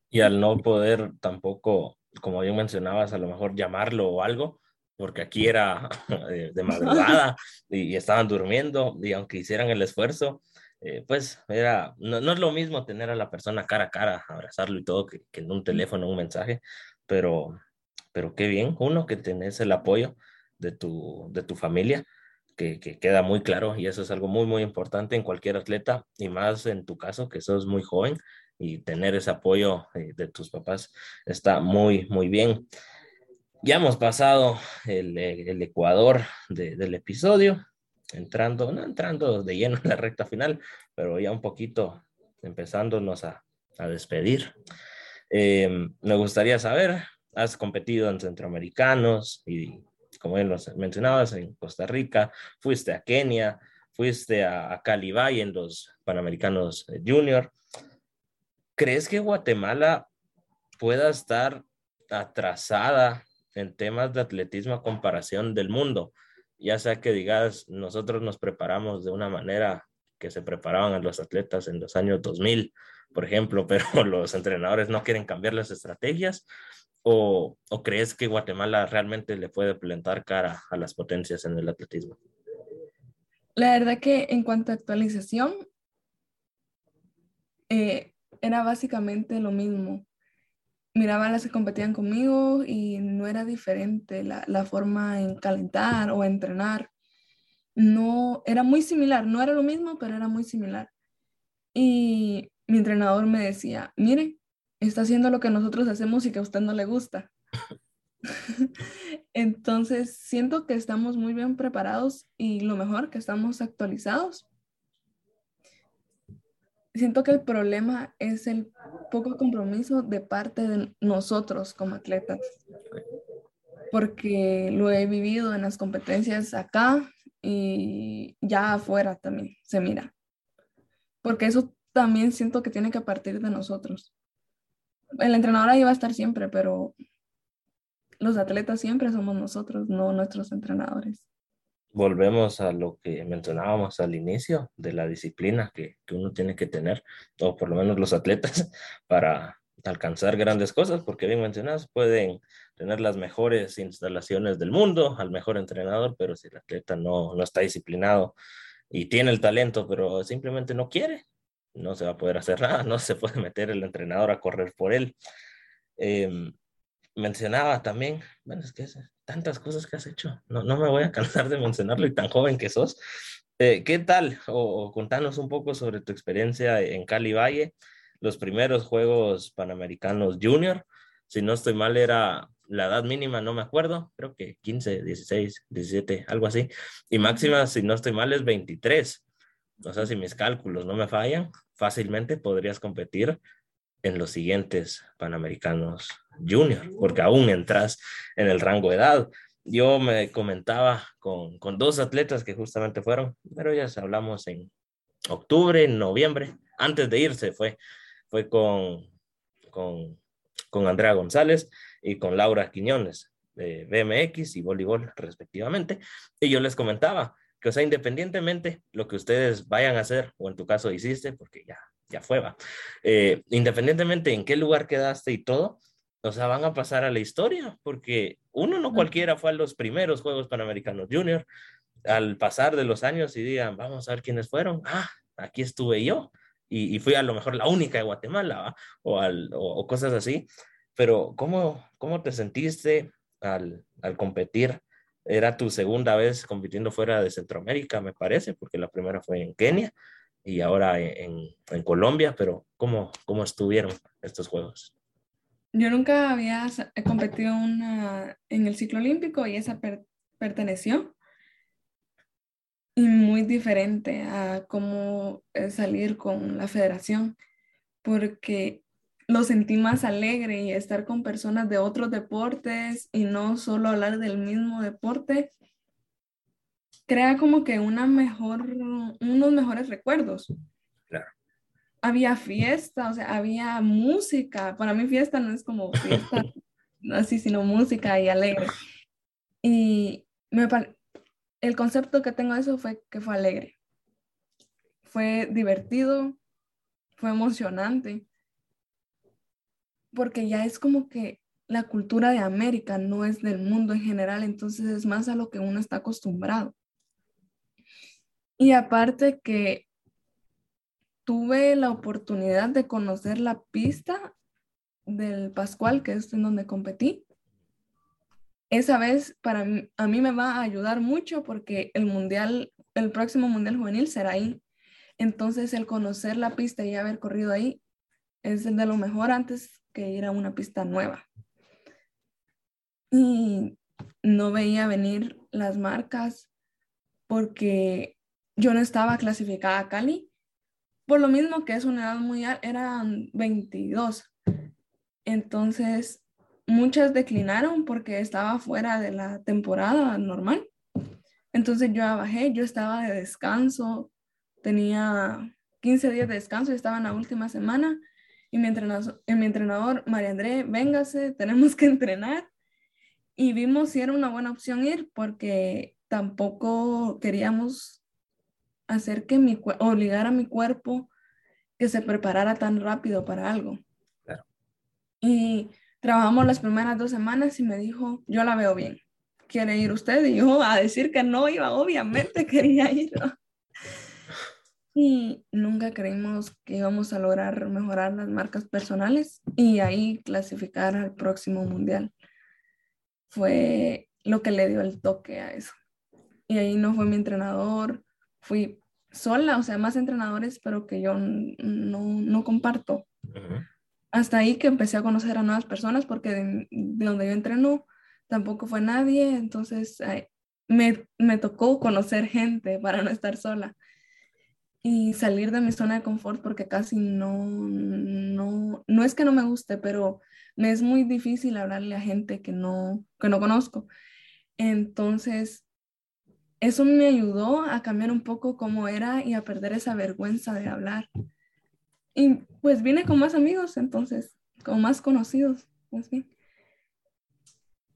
Y al no poder tampoco, como bien mencionabas, a lo mejor llamarlo o algo, porque aquí era de madrugada y, estaban durmiendo y aunque hicieran el esfuerzo, eh, pues era, no, no, es lo mismo tener a la persona cara a cara, abrazarlo y todo, que, que en un teléfono, un mensaje, pero, pero qué bien, uno, que tenés el apoyo de tu, de tu familia, que, que, queda muy claro y eso es algo muy, muy importante en cualquier atleta y más en tu caso, que sos muy joven y tener ese apoyo eh, de tus papás está muy, muy bien. Ya hemos pasado el, eh, el Ecuador de, del episodio, entrando, no entrando de lleno en la recta final, pero ya un poquito empezándonos a, a despedir. Eh, me gustaría saber, has competido en centroamericanos y como bien los mencionabas, en Costa Rica, fuiste a Kenia, fuiste a, a Calibay en los Panamericanos eh, Junior. ¿Crees que Guatemala pueda estar atrasada en temas de atletismo a comparación del mundo. Ya sea que digas, nosotros nos preparamos de una manera que se preparaban los atletas en los años 2000, por ejemplo, pero los entrenadores no quieren cambiar las estrategias. ¿O, crees que Guatemala realmente le puede plantar cara a las potencias en el atletismo? La verdad que en cuanto a actualización, eh, era básicamente lo mismo miraba a las que competían conmigo y no era diferente la, la, forma en calentar o entrenar. No, era muy similar, no era lo mismo, pero era muy similar. Y mi entrenador me decía, mire, está haciendo lo que nosotros hacemos y que a usted no le gusta. Entonces, siento que estamos muy bien preparados y lo mejor, que estamos actualizados siento que el problema es el poco compromiso de parte de nosotros como atletas, porque lo he vivido en las competencias acá y ya afuera también se mira, porque eso también siento que tiene que partir de nosotros. El entrenador ahí va a estar siempre, pero los atletas siempre somos nosotros, no nuestros entrenadores. Volvemos a lo que mencionábamos al inicio de la disciplina que, que, uno tiene que tener, o por lo menos los atletas, para alcanzar grandes cosas, porque bien mencionadas, pueden tener las mejores instalaciones del mundo, al mejor entrenador, pero si el atleta no, no está disciplinado y tiene el talento, pero simplemente no quiere, no se va a poder hacer nada, no se puede meter el entrenador a correr por él. Eh, mencionaba también, bueno, es que tantas cosas que has hecho, no, no me voy a cansar de mencionarlo y tan joven que sos. Eh, ¿Qué tal? O, o, contanos un poco sobre tu experiencia en Cali Valle, los primeros Juegos Panamericanos Junior. Si no estoy mal, era la edad mínima, no me acuerdo, creo que 15, 16, 17, algo así. Y máxima, si no estoy mal, es 23. O sea, si mis cálculos no me fallan, fácilmente podrías competir en los siguientes Panamericanos Junior, porque aún entras en el rango de edad. Yo me comentaba con, dos atletas que justamente fueron, pero ya hablamos en octubre, noviembre, antes de irse fue, fue con, con, con Andrea González y con Laura Quiñones de BMX y voleibol respectivamente. Y yo les comentaba que, o sea, independientemente lo que ustedes vayan a hacer, o en tu caso hiciste, porque ya, ya fue, va, eh, independientemente en qué lugar quedaste y todo, o sea, van a pasar a la historia, porque uno no cualquiera fue a los primeros Juegos Panamericanos Junior, al pasar de los años y digan, vamos a ver quiénes fueron, ah, aquí estuve yo, y, y fui a lo mejor la única de Guatemala, ¿va? O, al, o, o, cosas así, pero ¿cómo, cómo te sentiste al, al competir? Era tu segunda vez compitiendo fuera de Centroamérica, me parece, porque la primera fue en Kenia y ahora en, en Colombia, pero ¿cómo, ¿cómo estuvieron estos Juegos? Yo nunca había competido una, en el ciclo olímpico y esa per, perteneció. Y muy diferente a cómo salir con la federación, porque lo sentí más alegre y estar con personas de otros deportes y no solo hablar del mismo deporte, crea como que una mejor, unos mejores recuerdos. Claro. Había fiesta, o sea, había música. Para mí fiesta no es como fiesta así, sino música y alegre. Y me, el concepto que tengo de eso fue que fue alegre. Fue divertido, fue emocionante, porque ya es como que la cultura de América no es del mundo en general, entonces es más a lo que uno está acostumbrado. Y aparte que tuve la oportunidad de conocer la pista del Pascual, que es en donde competí, esa vez para mí, a mí me va a ayudar mucho porque el mundial, el próximo mundial juvenil será ahí. Entonces el conocer la pista y haber corrido ahí es de lo mejor antes que ir a una pista nueva. Y no veía venir las marcas porque yo no estaba clasificada a Cali. Por lo mismo que es una edad muy alta, eran 22. Entonces muchas declinaron porque estaba fuera de la temporada normal. Entonces yo bajé, yo estaba de descanso, tenía 15 días de descanso y estaba en la última semana. Y mi entrenador, mi entrenador María André, véngase, tenemos que entrenar. Y vimos si era una buena opción ir porque tampoco queríamos hacer que mi, obligar a mi cuerpo que se preparara tan rápido para algo. Claro. Y Trabajamos las primeras dos semanas y me dijo, yo la veo bien. ¿Quiere ir usted? Y yo a decir que no iba, obviamente quería ir. Y nunca creímos que íbamos a lograr mejorar las marcas personales y ahí clasificar al próximo mundial. Fue lo que le dio el toque a eso. Y ahí no fue mi entrenador, fui sola, o sea, más entrenadores, pero que yo no, no comparto. Uh -huh hasta ahí que empecé a conocer a nuevas personas porque de, de donde yo entreno tampoco fue nadie, entonces ay, me, me, tocó conocer gente para no estar sola y salir de mi zona de confort porque casi no, no, no es que no me guste, pero me es muy difícil hablarle a gente que no, que no conozco. Entonces, eso me ayudó a cambiar un poco cómo era y a perder esa vergüenza de hablar. Y pues vine con más amigos, entonces, con más conocidos, más bien.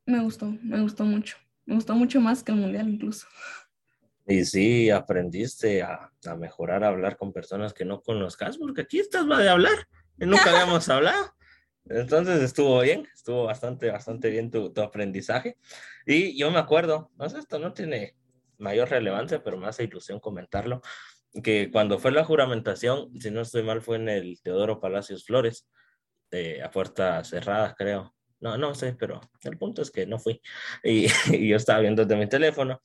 Me gustó, me gustó mucho. Me gustó mucho más que el mundial incluso. Y sí, aprendiste a, a mejorar a hablar con personas que no conozcas, porque aquí estás va de hablar, y nunca habíamos hablado. Entonces estuvo bien, estuvo bastante, bastante bien tu, tu, aprendizaje. Y yo me acuerdo, no sé, esto no tiene mayor relevancia, pero me hace ilusión comentarlo que cuando fue la juramentación, si no estoy mal, fue en el Teodoro Palacios Flores, eh, a puertas cerradas, creo. No, no sé, pero el punto es que no fui. Y, y, yo estaba viendo desde mi teléfono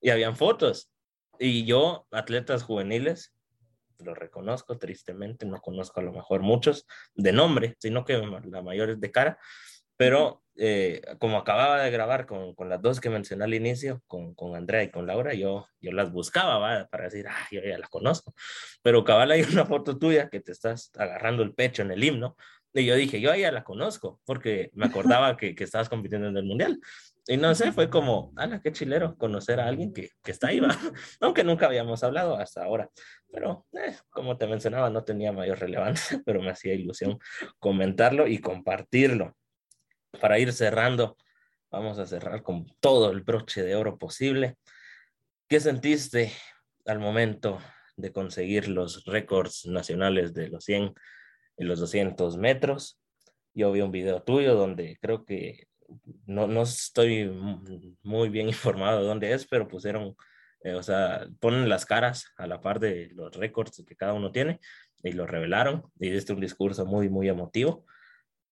y habían fotos. Y yo, atletas juveniles, lo reconozco tristemente, no conozco a lo mejor muchos de nombre, sino que la mayor es de cara, pero eh, como acababa de grabar con, con, las dos que mencioné al inicio, con, con Andrea y con Laura, yo, yo las buscaba ¿va? para decir, ah, yo ya las conozco. Pero cabal hay una foto tuya que te estás agarrando el pecho en el himno Y yo dije, yo a ella la conozco, porque me acordaba que, que estabas compitiendo en el Mundial. Y no sé, fue como, ala, qué chilero conocer a alguien que, que está ahí, ¿va? aunque nunca habíamos hablado hasta ahora. Pero, eh, como te mencionaba, no tenía mayor relevancia, pero me hacía ilusión comentarlo y compartirlo. Para ir cerrando, vamos a cerrar con todo el broche de oro posible. ¿Qué sentiste al momento de conseguir los récords nacionales de los 100 y los 200 metros? Yo vi un video tuyo donde creo que no, no estoy muy bien informado de dónde es, pero pusieron, eh, o sea, ponen las caras a la par de los récords que cada uno tiene y lo revelaron y diste un discurso muy, muy emotivo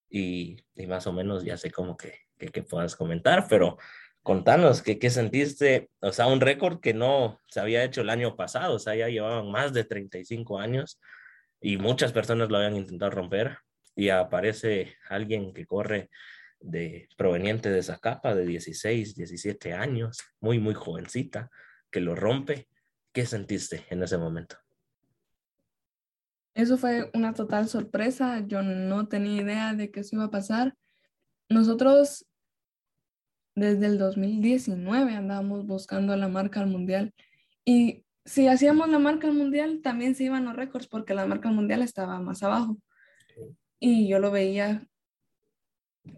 y, y más o menos ya sé cómo que, que, que puedas comentar, pero contanos, ¿qué, ¿qué sentiste? O sea, un récord que no se había hecho el año pasado, o sea, ya llevaban más de 35 años y muchas personas lo habían intentado romper y aparece alguien que corre de proveniente de esa capa de 16, 17 años, muy, muy jovencita, que lo rompe. ¿Qué sentiste en ese momento? Eso fue una total sorpresa. Yo no tenía idea de que eso iba a pasar. Nosotros desde el 2019 andábamos buscando la marca al mundial y si hacíamos la marca al mundial también se iban los récords porque la marca al mundial estaba más abajo y yo lo veía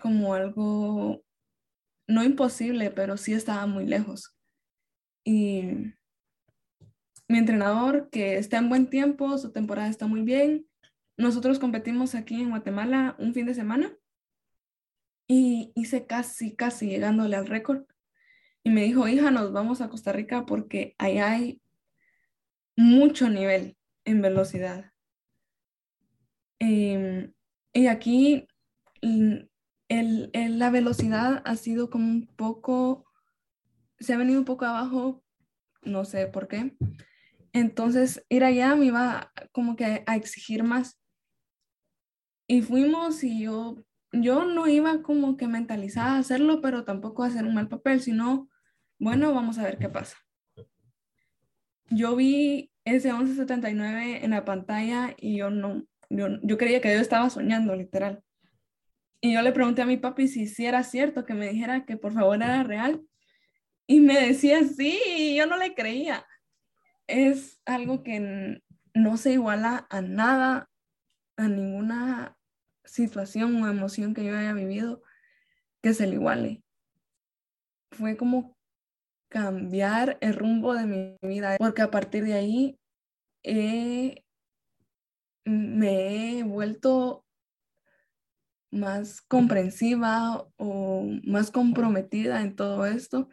como algo no imposible pero sí estaba muy lejos y mi entrenador que está en buen tiempo su temporada está muy bien nosotros competimos aquí en Guatemala un fin de semana y hice casi, casi llegándole al récord. Y me dijo, hija, nos vamos a Costa Rica porque ahí hay mucho nivel en velocidad. Em, y aquí el, la velocidad ha sido como un poco, se ha venido un poco abajo, no sé por qué. Entonces, ir allá me iba como que a exigir más. Y fuimos y yo yo no iba como que mentalizada a hacerlo, pero tampoco a hacer un mal papel, sino, bueno, vamos a ver qué pasa. Yo vi ese 1179 en la pantalla y yo no, yo, creía que yo estaba soñando, literal. Y yo le pregunté a mi papi si, si era cierto, que me dijera que por favor era real. Y me decía sí, yo no le creía. Es algo que no se iguala a nada, a ninguna situación o emoción que yo haya vivido que se le iguale. Fue como cambiar el rumbo de mi vida, porque a partir de ahí me he vuelto más comprensiva o más comprometida en todo esto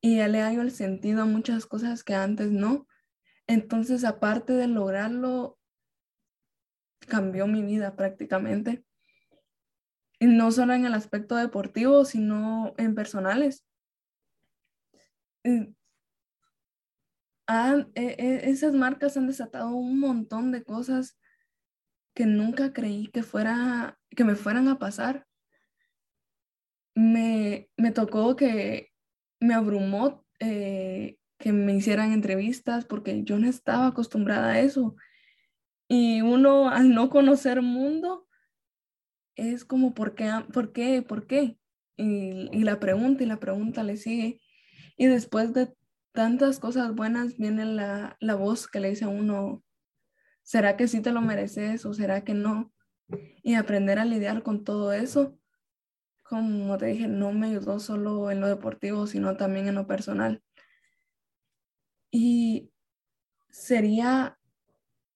y ya le hallo el sentido a muchas cosas que antes no. Entonces, aparte de lograrlo, cambió mi vida prácticamente no solo en el aspecto deportivo, sino en personales. Eh, e, e, esas marcas han desatado un montón de cosas que nunca creí que, fuera, que me fueran a pasar. Me, tocó que me abrumó eh, que me hicieran entrevistas porque yo no estaba acostumbrada a eso. Y uno al no conocer mundo, es como, ¿por qué? ¿Por qué? ¿Por qué? Y, la pregunta y la pregunta le sigue. Y después de tantas cosas buenas viene la, la voz que le dice a uno, ¿será que sí te lo mereces o será que no? Y aprender a lidiar con todo eso, como te dije, no me ayudó solo en lo deportivo, sino también en lo personal. Y sería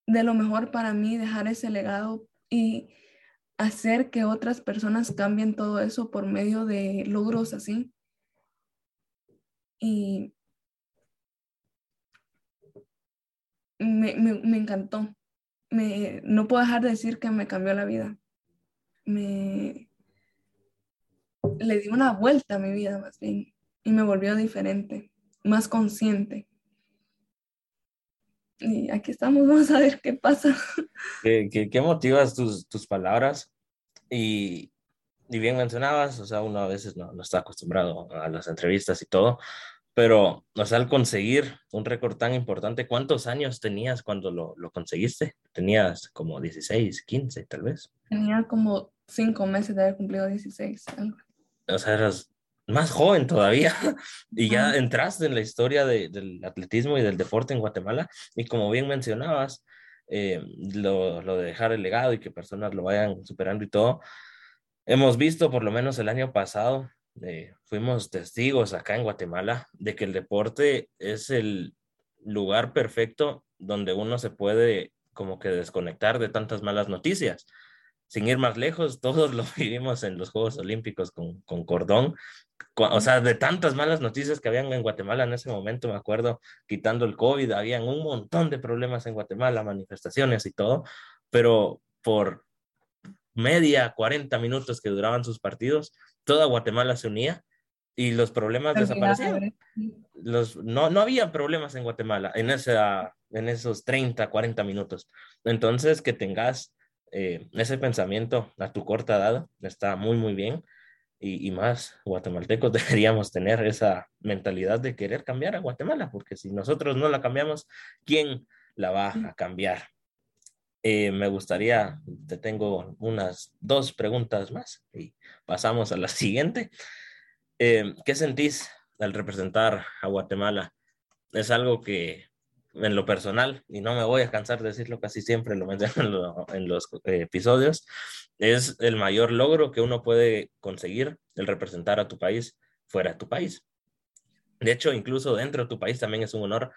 de lo mejor para mí dejar ese legado y hacer que otras personas cambien todo eso por medio de logros así. Y me, encantó. Me, no puedo dejar de decir que me cambió la vida. Me le di una vuelta a mi vida más bien y me volvió diferente, más consciente. Y aquí estamos, vamos a ver qué pasa. ¿Qué, qué, motivas tus, tus palabras? Y, y, bien mencionabas, o sea, uno a veces no, no, está acostumbrado a las entrevistas y todo, pero, o sea, al conseguir un récord tan importante, ¿cuántos años tenías cuando lo, lo conseguiste? ¿Tenías como 16, 15 tal vez? Tenía como cinco meses de haber cumplido 16. O sea, eras más joven todavía y ya entraste en la historia del atletismo y del deporte en Guatemala y como bien mencionabas, eh, lo, lo, de dejar el legado y que personas lo vayan superando y todo, hemos visto por lo menos el año pasado, eh, fuimos testigos acá en Guatemala de que el deporte es el lugar perfecto donde uno se puede como que desconectar de tantas malas noticias. Sin ir más lejos, todos lo vivimos en los Juegos Olímpicos con, con cordón, o sea, de tantas malas noticias que habían en Guatemala en ese momento, me acuerdo, quitando el COVID, habían un montón de problemas en Guatemala, manifestaciones y todo, pero por media, 40 minutos que duraban sus partidos, toda Guatemala se unía y los problemas desaparecían. Los, no, no había problemas en Guatemala en, esa, en esos 30, 40 minutos. Entonces, que tengas eh, ese pensamiento a tu corta edad está muy, muy bien. Y, y, más guatemaltecos deberíamos tener esa mentalidad de querer cambiar a Guatemala, porque si nosotros no la cambiamos, ¿quién la va a cambiar? Eh, me gustaría, te tengo unas dos preguntas más y pasamos a la siguiente. Eh, ¿Qué sentís al representar a Guatemala? Es algo que en lo personal, y no me voy a cansar de decirlo casi siempre, lo menciono en, los eh, episodios, es el mayor logro que uno puede conseguir, el representar a tu país fuera de tu país. De hecho, incluso dentro de tu país también es un honor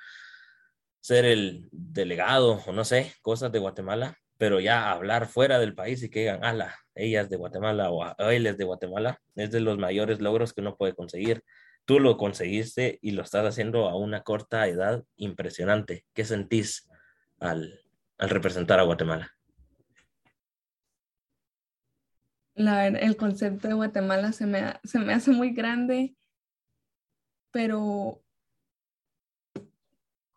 ser el delegado o no sé, cosas de Guatemala, pero ya hablar fuera del país y que digan, ala, ella es de Guatemala o él es de Guatemala, es de los mayores logros que uno puede conseguir tú lo conseguiste y lo estás haciendo a una corta edad impresionante. ¿Qué sentís al, representar a Guatemala? el concepto de Guatemala se me, se me hace muy grande, pero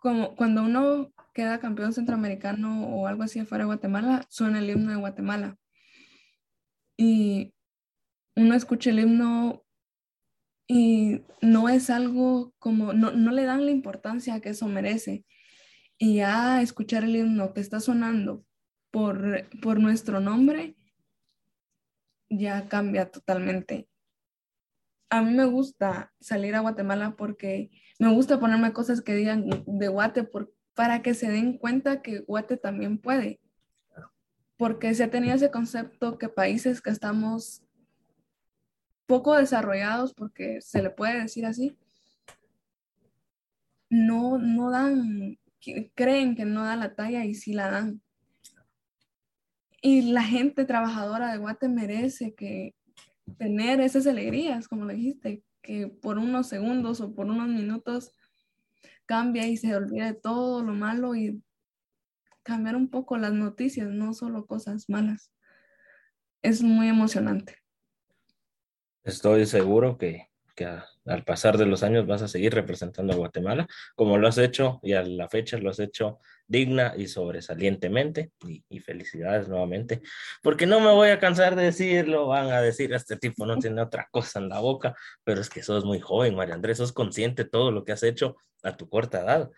como cuando uno queda campeón centroamericano o algo así afuera de Guatemala, suena el himno de Guatemala. Y uno escucha el himno y no es algo como, no, no le dan la importancia que eso merece. Y ya escuchar el himno que está sonando por, por nuestro nombre, ya cambia totalmente. A mí me gusta salir a Guatemala porque me gusta ponerme cosas que digan de Guate por, para que se den cuenta que Guate también puede. Porque se ha tenido ese concepto que países que estamos poco desarrollados, porque se le puede decir así, no, no dan, creen que no da la talla y sí la dan. Y la gente trabajadora de Guate merece que tener esas alegrías, como le dijiste, que por unos segundos o por unos minutos cambia y se olvida todo lo malo y cambiar un poco las noticias, no solo cosas malas. Es muy emocionante. Estoy seguro que, al pasar de los años vas a seguir representando a Guatemala, como lo has hecho y a la fecha lo has hecho digna y sobresalientemente. Y, felicidades nuevamente, porque no me voy a cansar de decirlo, van a decir, este tipo no tiene otra cosa en la boca, pero es que sos muy joven, María Andrés, sos consciente de todo lo que has hecho a tu corta edad.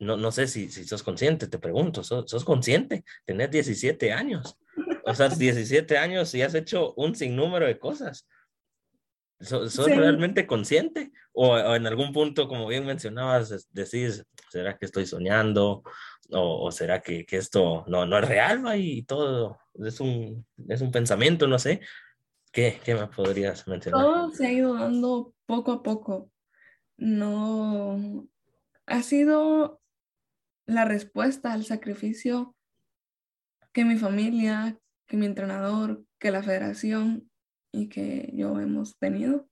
No, no sé si, si sos consciente, te pregunto, ¿sos, sos consciente? Tenés 17 años. O sea, 17 años y has hecho un sinnúmero de cosas. ¿Sos, realmente consciente? O, en algún punto, como bien mencionabas, decís, ¿será que estoy soñando? ¿O, será que, que, esto no, no es real y todo es un, es un pensamiento? No sé. ¿Qué, ¿Qué me podrías mencionar? Todo se ha ido dando poco a poco. No ha sido la respuesta al sacrificio que mi familia, que mi entrenador, que la federación y que yo hemos tenido,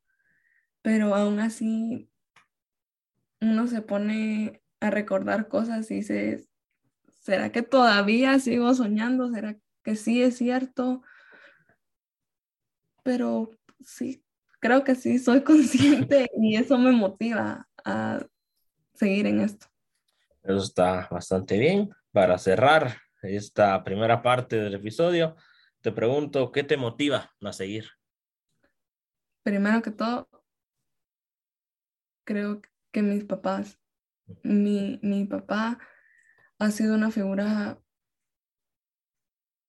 pero aún así uno se pone a recordar cosas y dice, ¿será que todavía sigo soñando? ¿Será que sí es cierto? Pero sí, creo que sí, soy consciente y eso me motiva a seguir en esto. Eso está bastante bien. Para cerrar esta primera parte del episodio, te pregunto, ¿qué te motiva a seguir? Primero que todo, creo que mis papás, mi, mi papá ha sido una figura,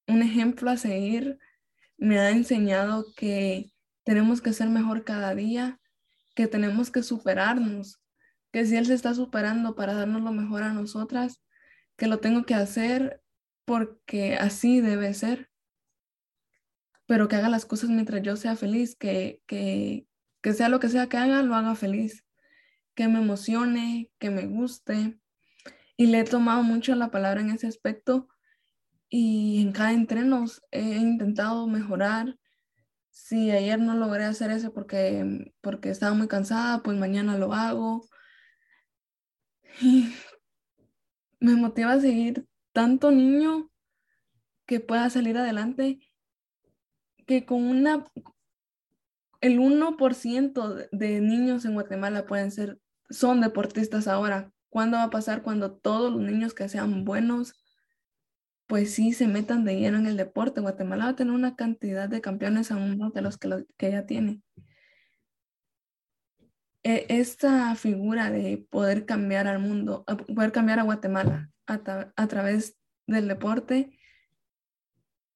un ejemplo a seguir. Me ha enseñado que tenemos que ser mejor cada día, que tenemos que superarnos, que si Él se está superando para darnos lo mejor a nosotras, que lo tengo que hacer porque así debe ser, pero que haga las cosas mientras yo sea feliz, que, que, que sea lo que sea que haga, lo haga feliz, que me emocione, que me guste. Y le he tomado mucho la palabra en ese aspecto y en cada entreno he intentado mejorar. Si ayer no logré hacer eso porque, porque estaba muy cansada, pues mañana lo hago. Y me motiva a seguir tanto niño que pueda salir adelante, que con una, el 1% de niños en Guatemala pueden ser, son deportistas ahora. ¿Cuándo va a pasar cuando todos los niños que sean buenos, pues sí se metan de lleno en el deporte? Guatemala va a tener una cantidad de campeones aún más de los que, que ya tiene. E, esta figura de poder cambiar al mundo, poder cambiar a Guatemala a través del deporte,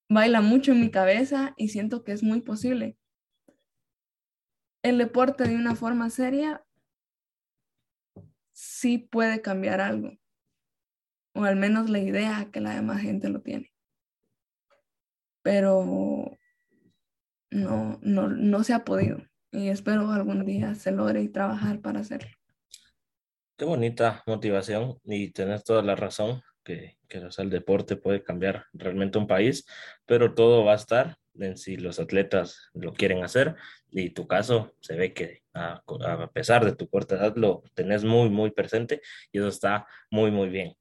baila mucho en mi cabeza y siento que es muy posible. El deporte de una forma seria sí puede cambiar algo, o al menos la idea que la demás gente lo tiene. Pero no, no, no se ha podido y espero algún día se logre y trabajar para hacerlo. Qué bonita motivación y tenés toda la razón que, que el deporte puede cambiar realmente un país, pero todo va a estar en si los atletas lo quieren hacer y tu caso se ve que a, a, pesar de tu corta edad lo tenés muy, muy presente y eso está muy, muy bien.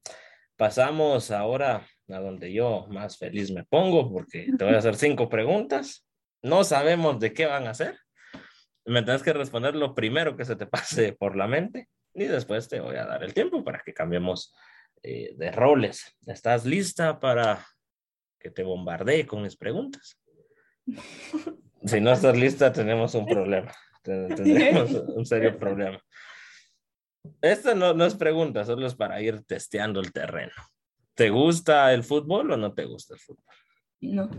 Pasamos ahora a donde yo más feliz me pongo porque te voy a hacer cinco preguntas. No sabemos de qué van a ser. Me tienes que responder lo primero que se te pase por la mente y después te voy a dar el tiempo para que cambiemos eh, de roles. ¿Estás lista para que te bombardee con mis preguntas? Si no estás lista, tenemos un problema. Tenemos un serio problema. Esta no, no es pregunta, solo es para ir testeando el terreno. ¿Te gusta el fútbol o no te gusta el fútbol? No.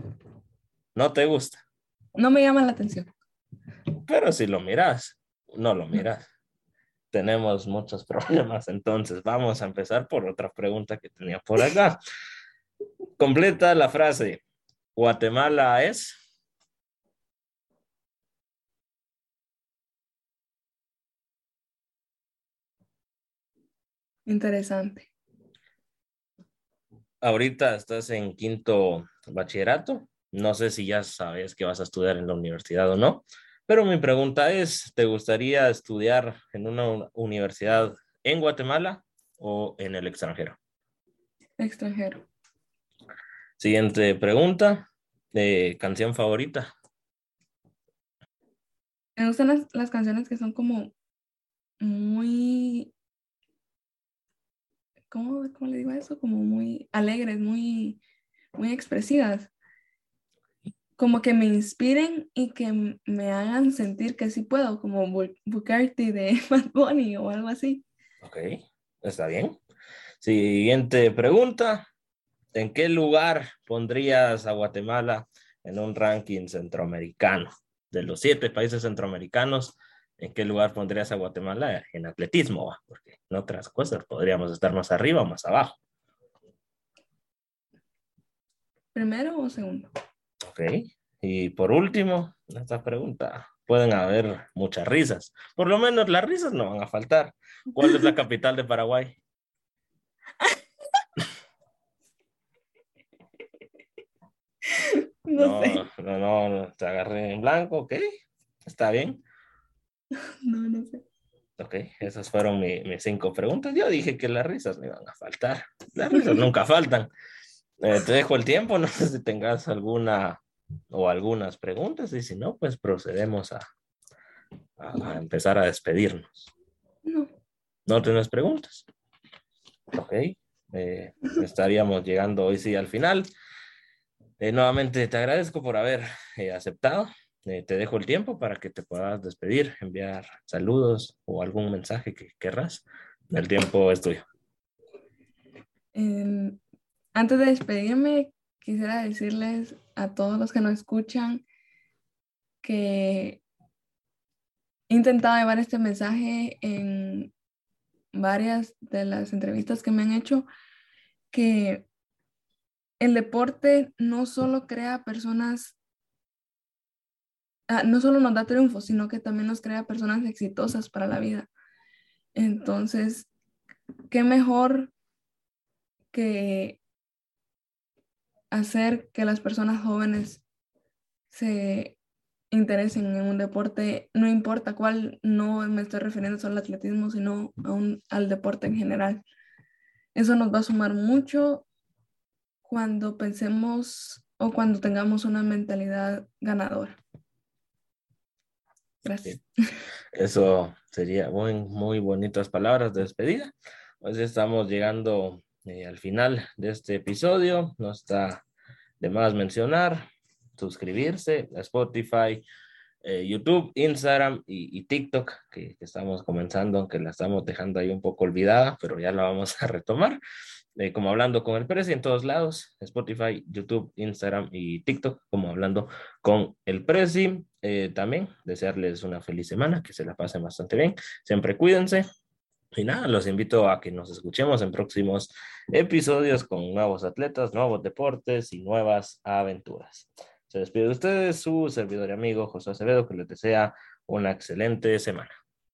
¿No te gusta? No me llama la atención. Pero si lo miras, no lo miras tenemos muchos problemas. Entonces, vamos a empezar por otra pregunta que tenía por acá. Completa la frase. Guatemala es. Interesante. Ahorita estás en quinto bachillerato. No sé si ya sabes que vas a estudiar en la universidad o no, pero mi pregunta es, ¿te gustaría estudiar en una universidad en Guatemala o en el extranjero? Extranjero. Siguiente pregunta, de canción favorita. Me gustan las, las canciones que son como muy, ¿cómo, ¿cómo, le digo eso? Como muy alegres, muy, muy expresivas como que me inspiren y que me hagan sentir que sí puedo, como Bucarty de Bad Bunny o algo así. Ok, está bien. Siguiente pregunta. ¿En qué lugar pondrías a Guatemala en un ranking centroamericano? De los siete países centroamericanos, ¿en qué lugar pondrías a Guatemala en atletismo? Porque en otras cosas podríamos estar más arriba o más abajo. ¿Primero o segundo? Ok. Y por último, esta pregunta, pueden haber muchas risas. Por lo menos las risas no van a faltar. ¿Cuál es la capital de Paraguay? No, sé. No, no, no, te agarré en blanco, ok. Está bien. No, no sé. Ok, esas fueron mis cinco preguntas. Yo dije que las risas no iban a faltar. Las risas nunca faltan. Eh, te dejo el tiempo, no sé si tengas alguna o algunas preguntas y si no, pues procedemos a, a, empezar a despedirnos. No. ¿No tienes preguntas? Ok, eh, estaríamos llegando hoy sí al final. Eh, nuevamente te agradezco por haber eh, aceptado. te dejo el tiempo para que te puedas despedir, enviar saludos o algún mensaje que querrás. El tiempo es tuyo. Antes de despedirme, quisiera decirles a todos los que nos escuchan que he intentado llevar este mensaje en varias de las entrevistas que me han hecho, que el deporte no solo crea personas, ah, no solo nos da triunfos, sino que también nos crea personas exitosas para la vida. Entonces, qué mejor que hacer que las personas jóvenes se interesen en un deporte, no importa cuál, no me estoy refiriendo solo al atletismo, sino al deporte en general. Eso nos va a sumar mucho cuando pensemos o cuando tengamos una mentalidad ganadora. Gracias. Eso sería muy, muy bonitas palabras de despedida. Pues estamos llegando eh, al final de este episodio. No está de más mencionar suscribirse a Spotify, eh, YouTube, Instagram y, TikTok, que, estamos comenzando, aunque la estamos dejando ahí un poco olvidada, pero ya la vamos a retomar. Eh, como hablando con el Prezi en todos lados, Spotify, YouTube, Instagram y TikTok, como hablando con el Prezi. Eh, también desearles una feliz semana, que se la pasen bastante bien. Siempre cuídense. Y nada, los invito a que nos escuchemos en próximos episodios con nuevos atletas, nuevos deportes y nuevas aventuras. Se despide de ustedes su servidor y amigo José Acevedo, que les desea una excelente semana.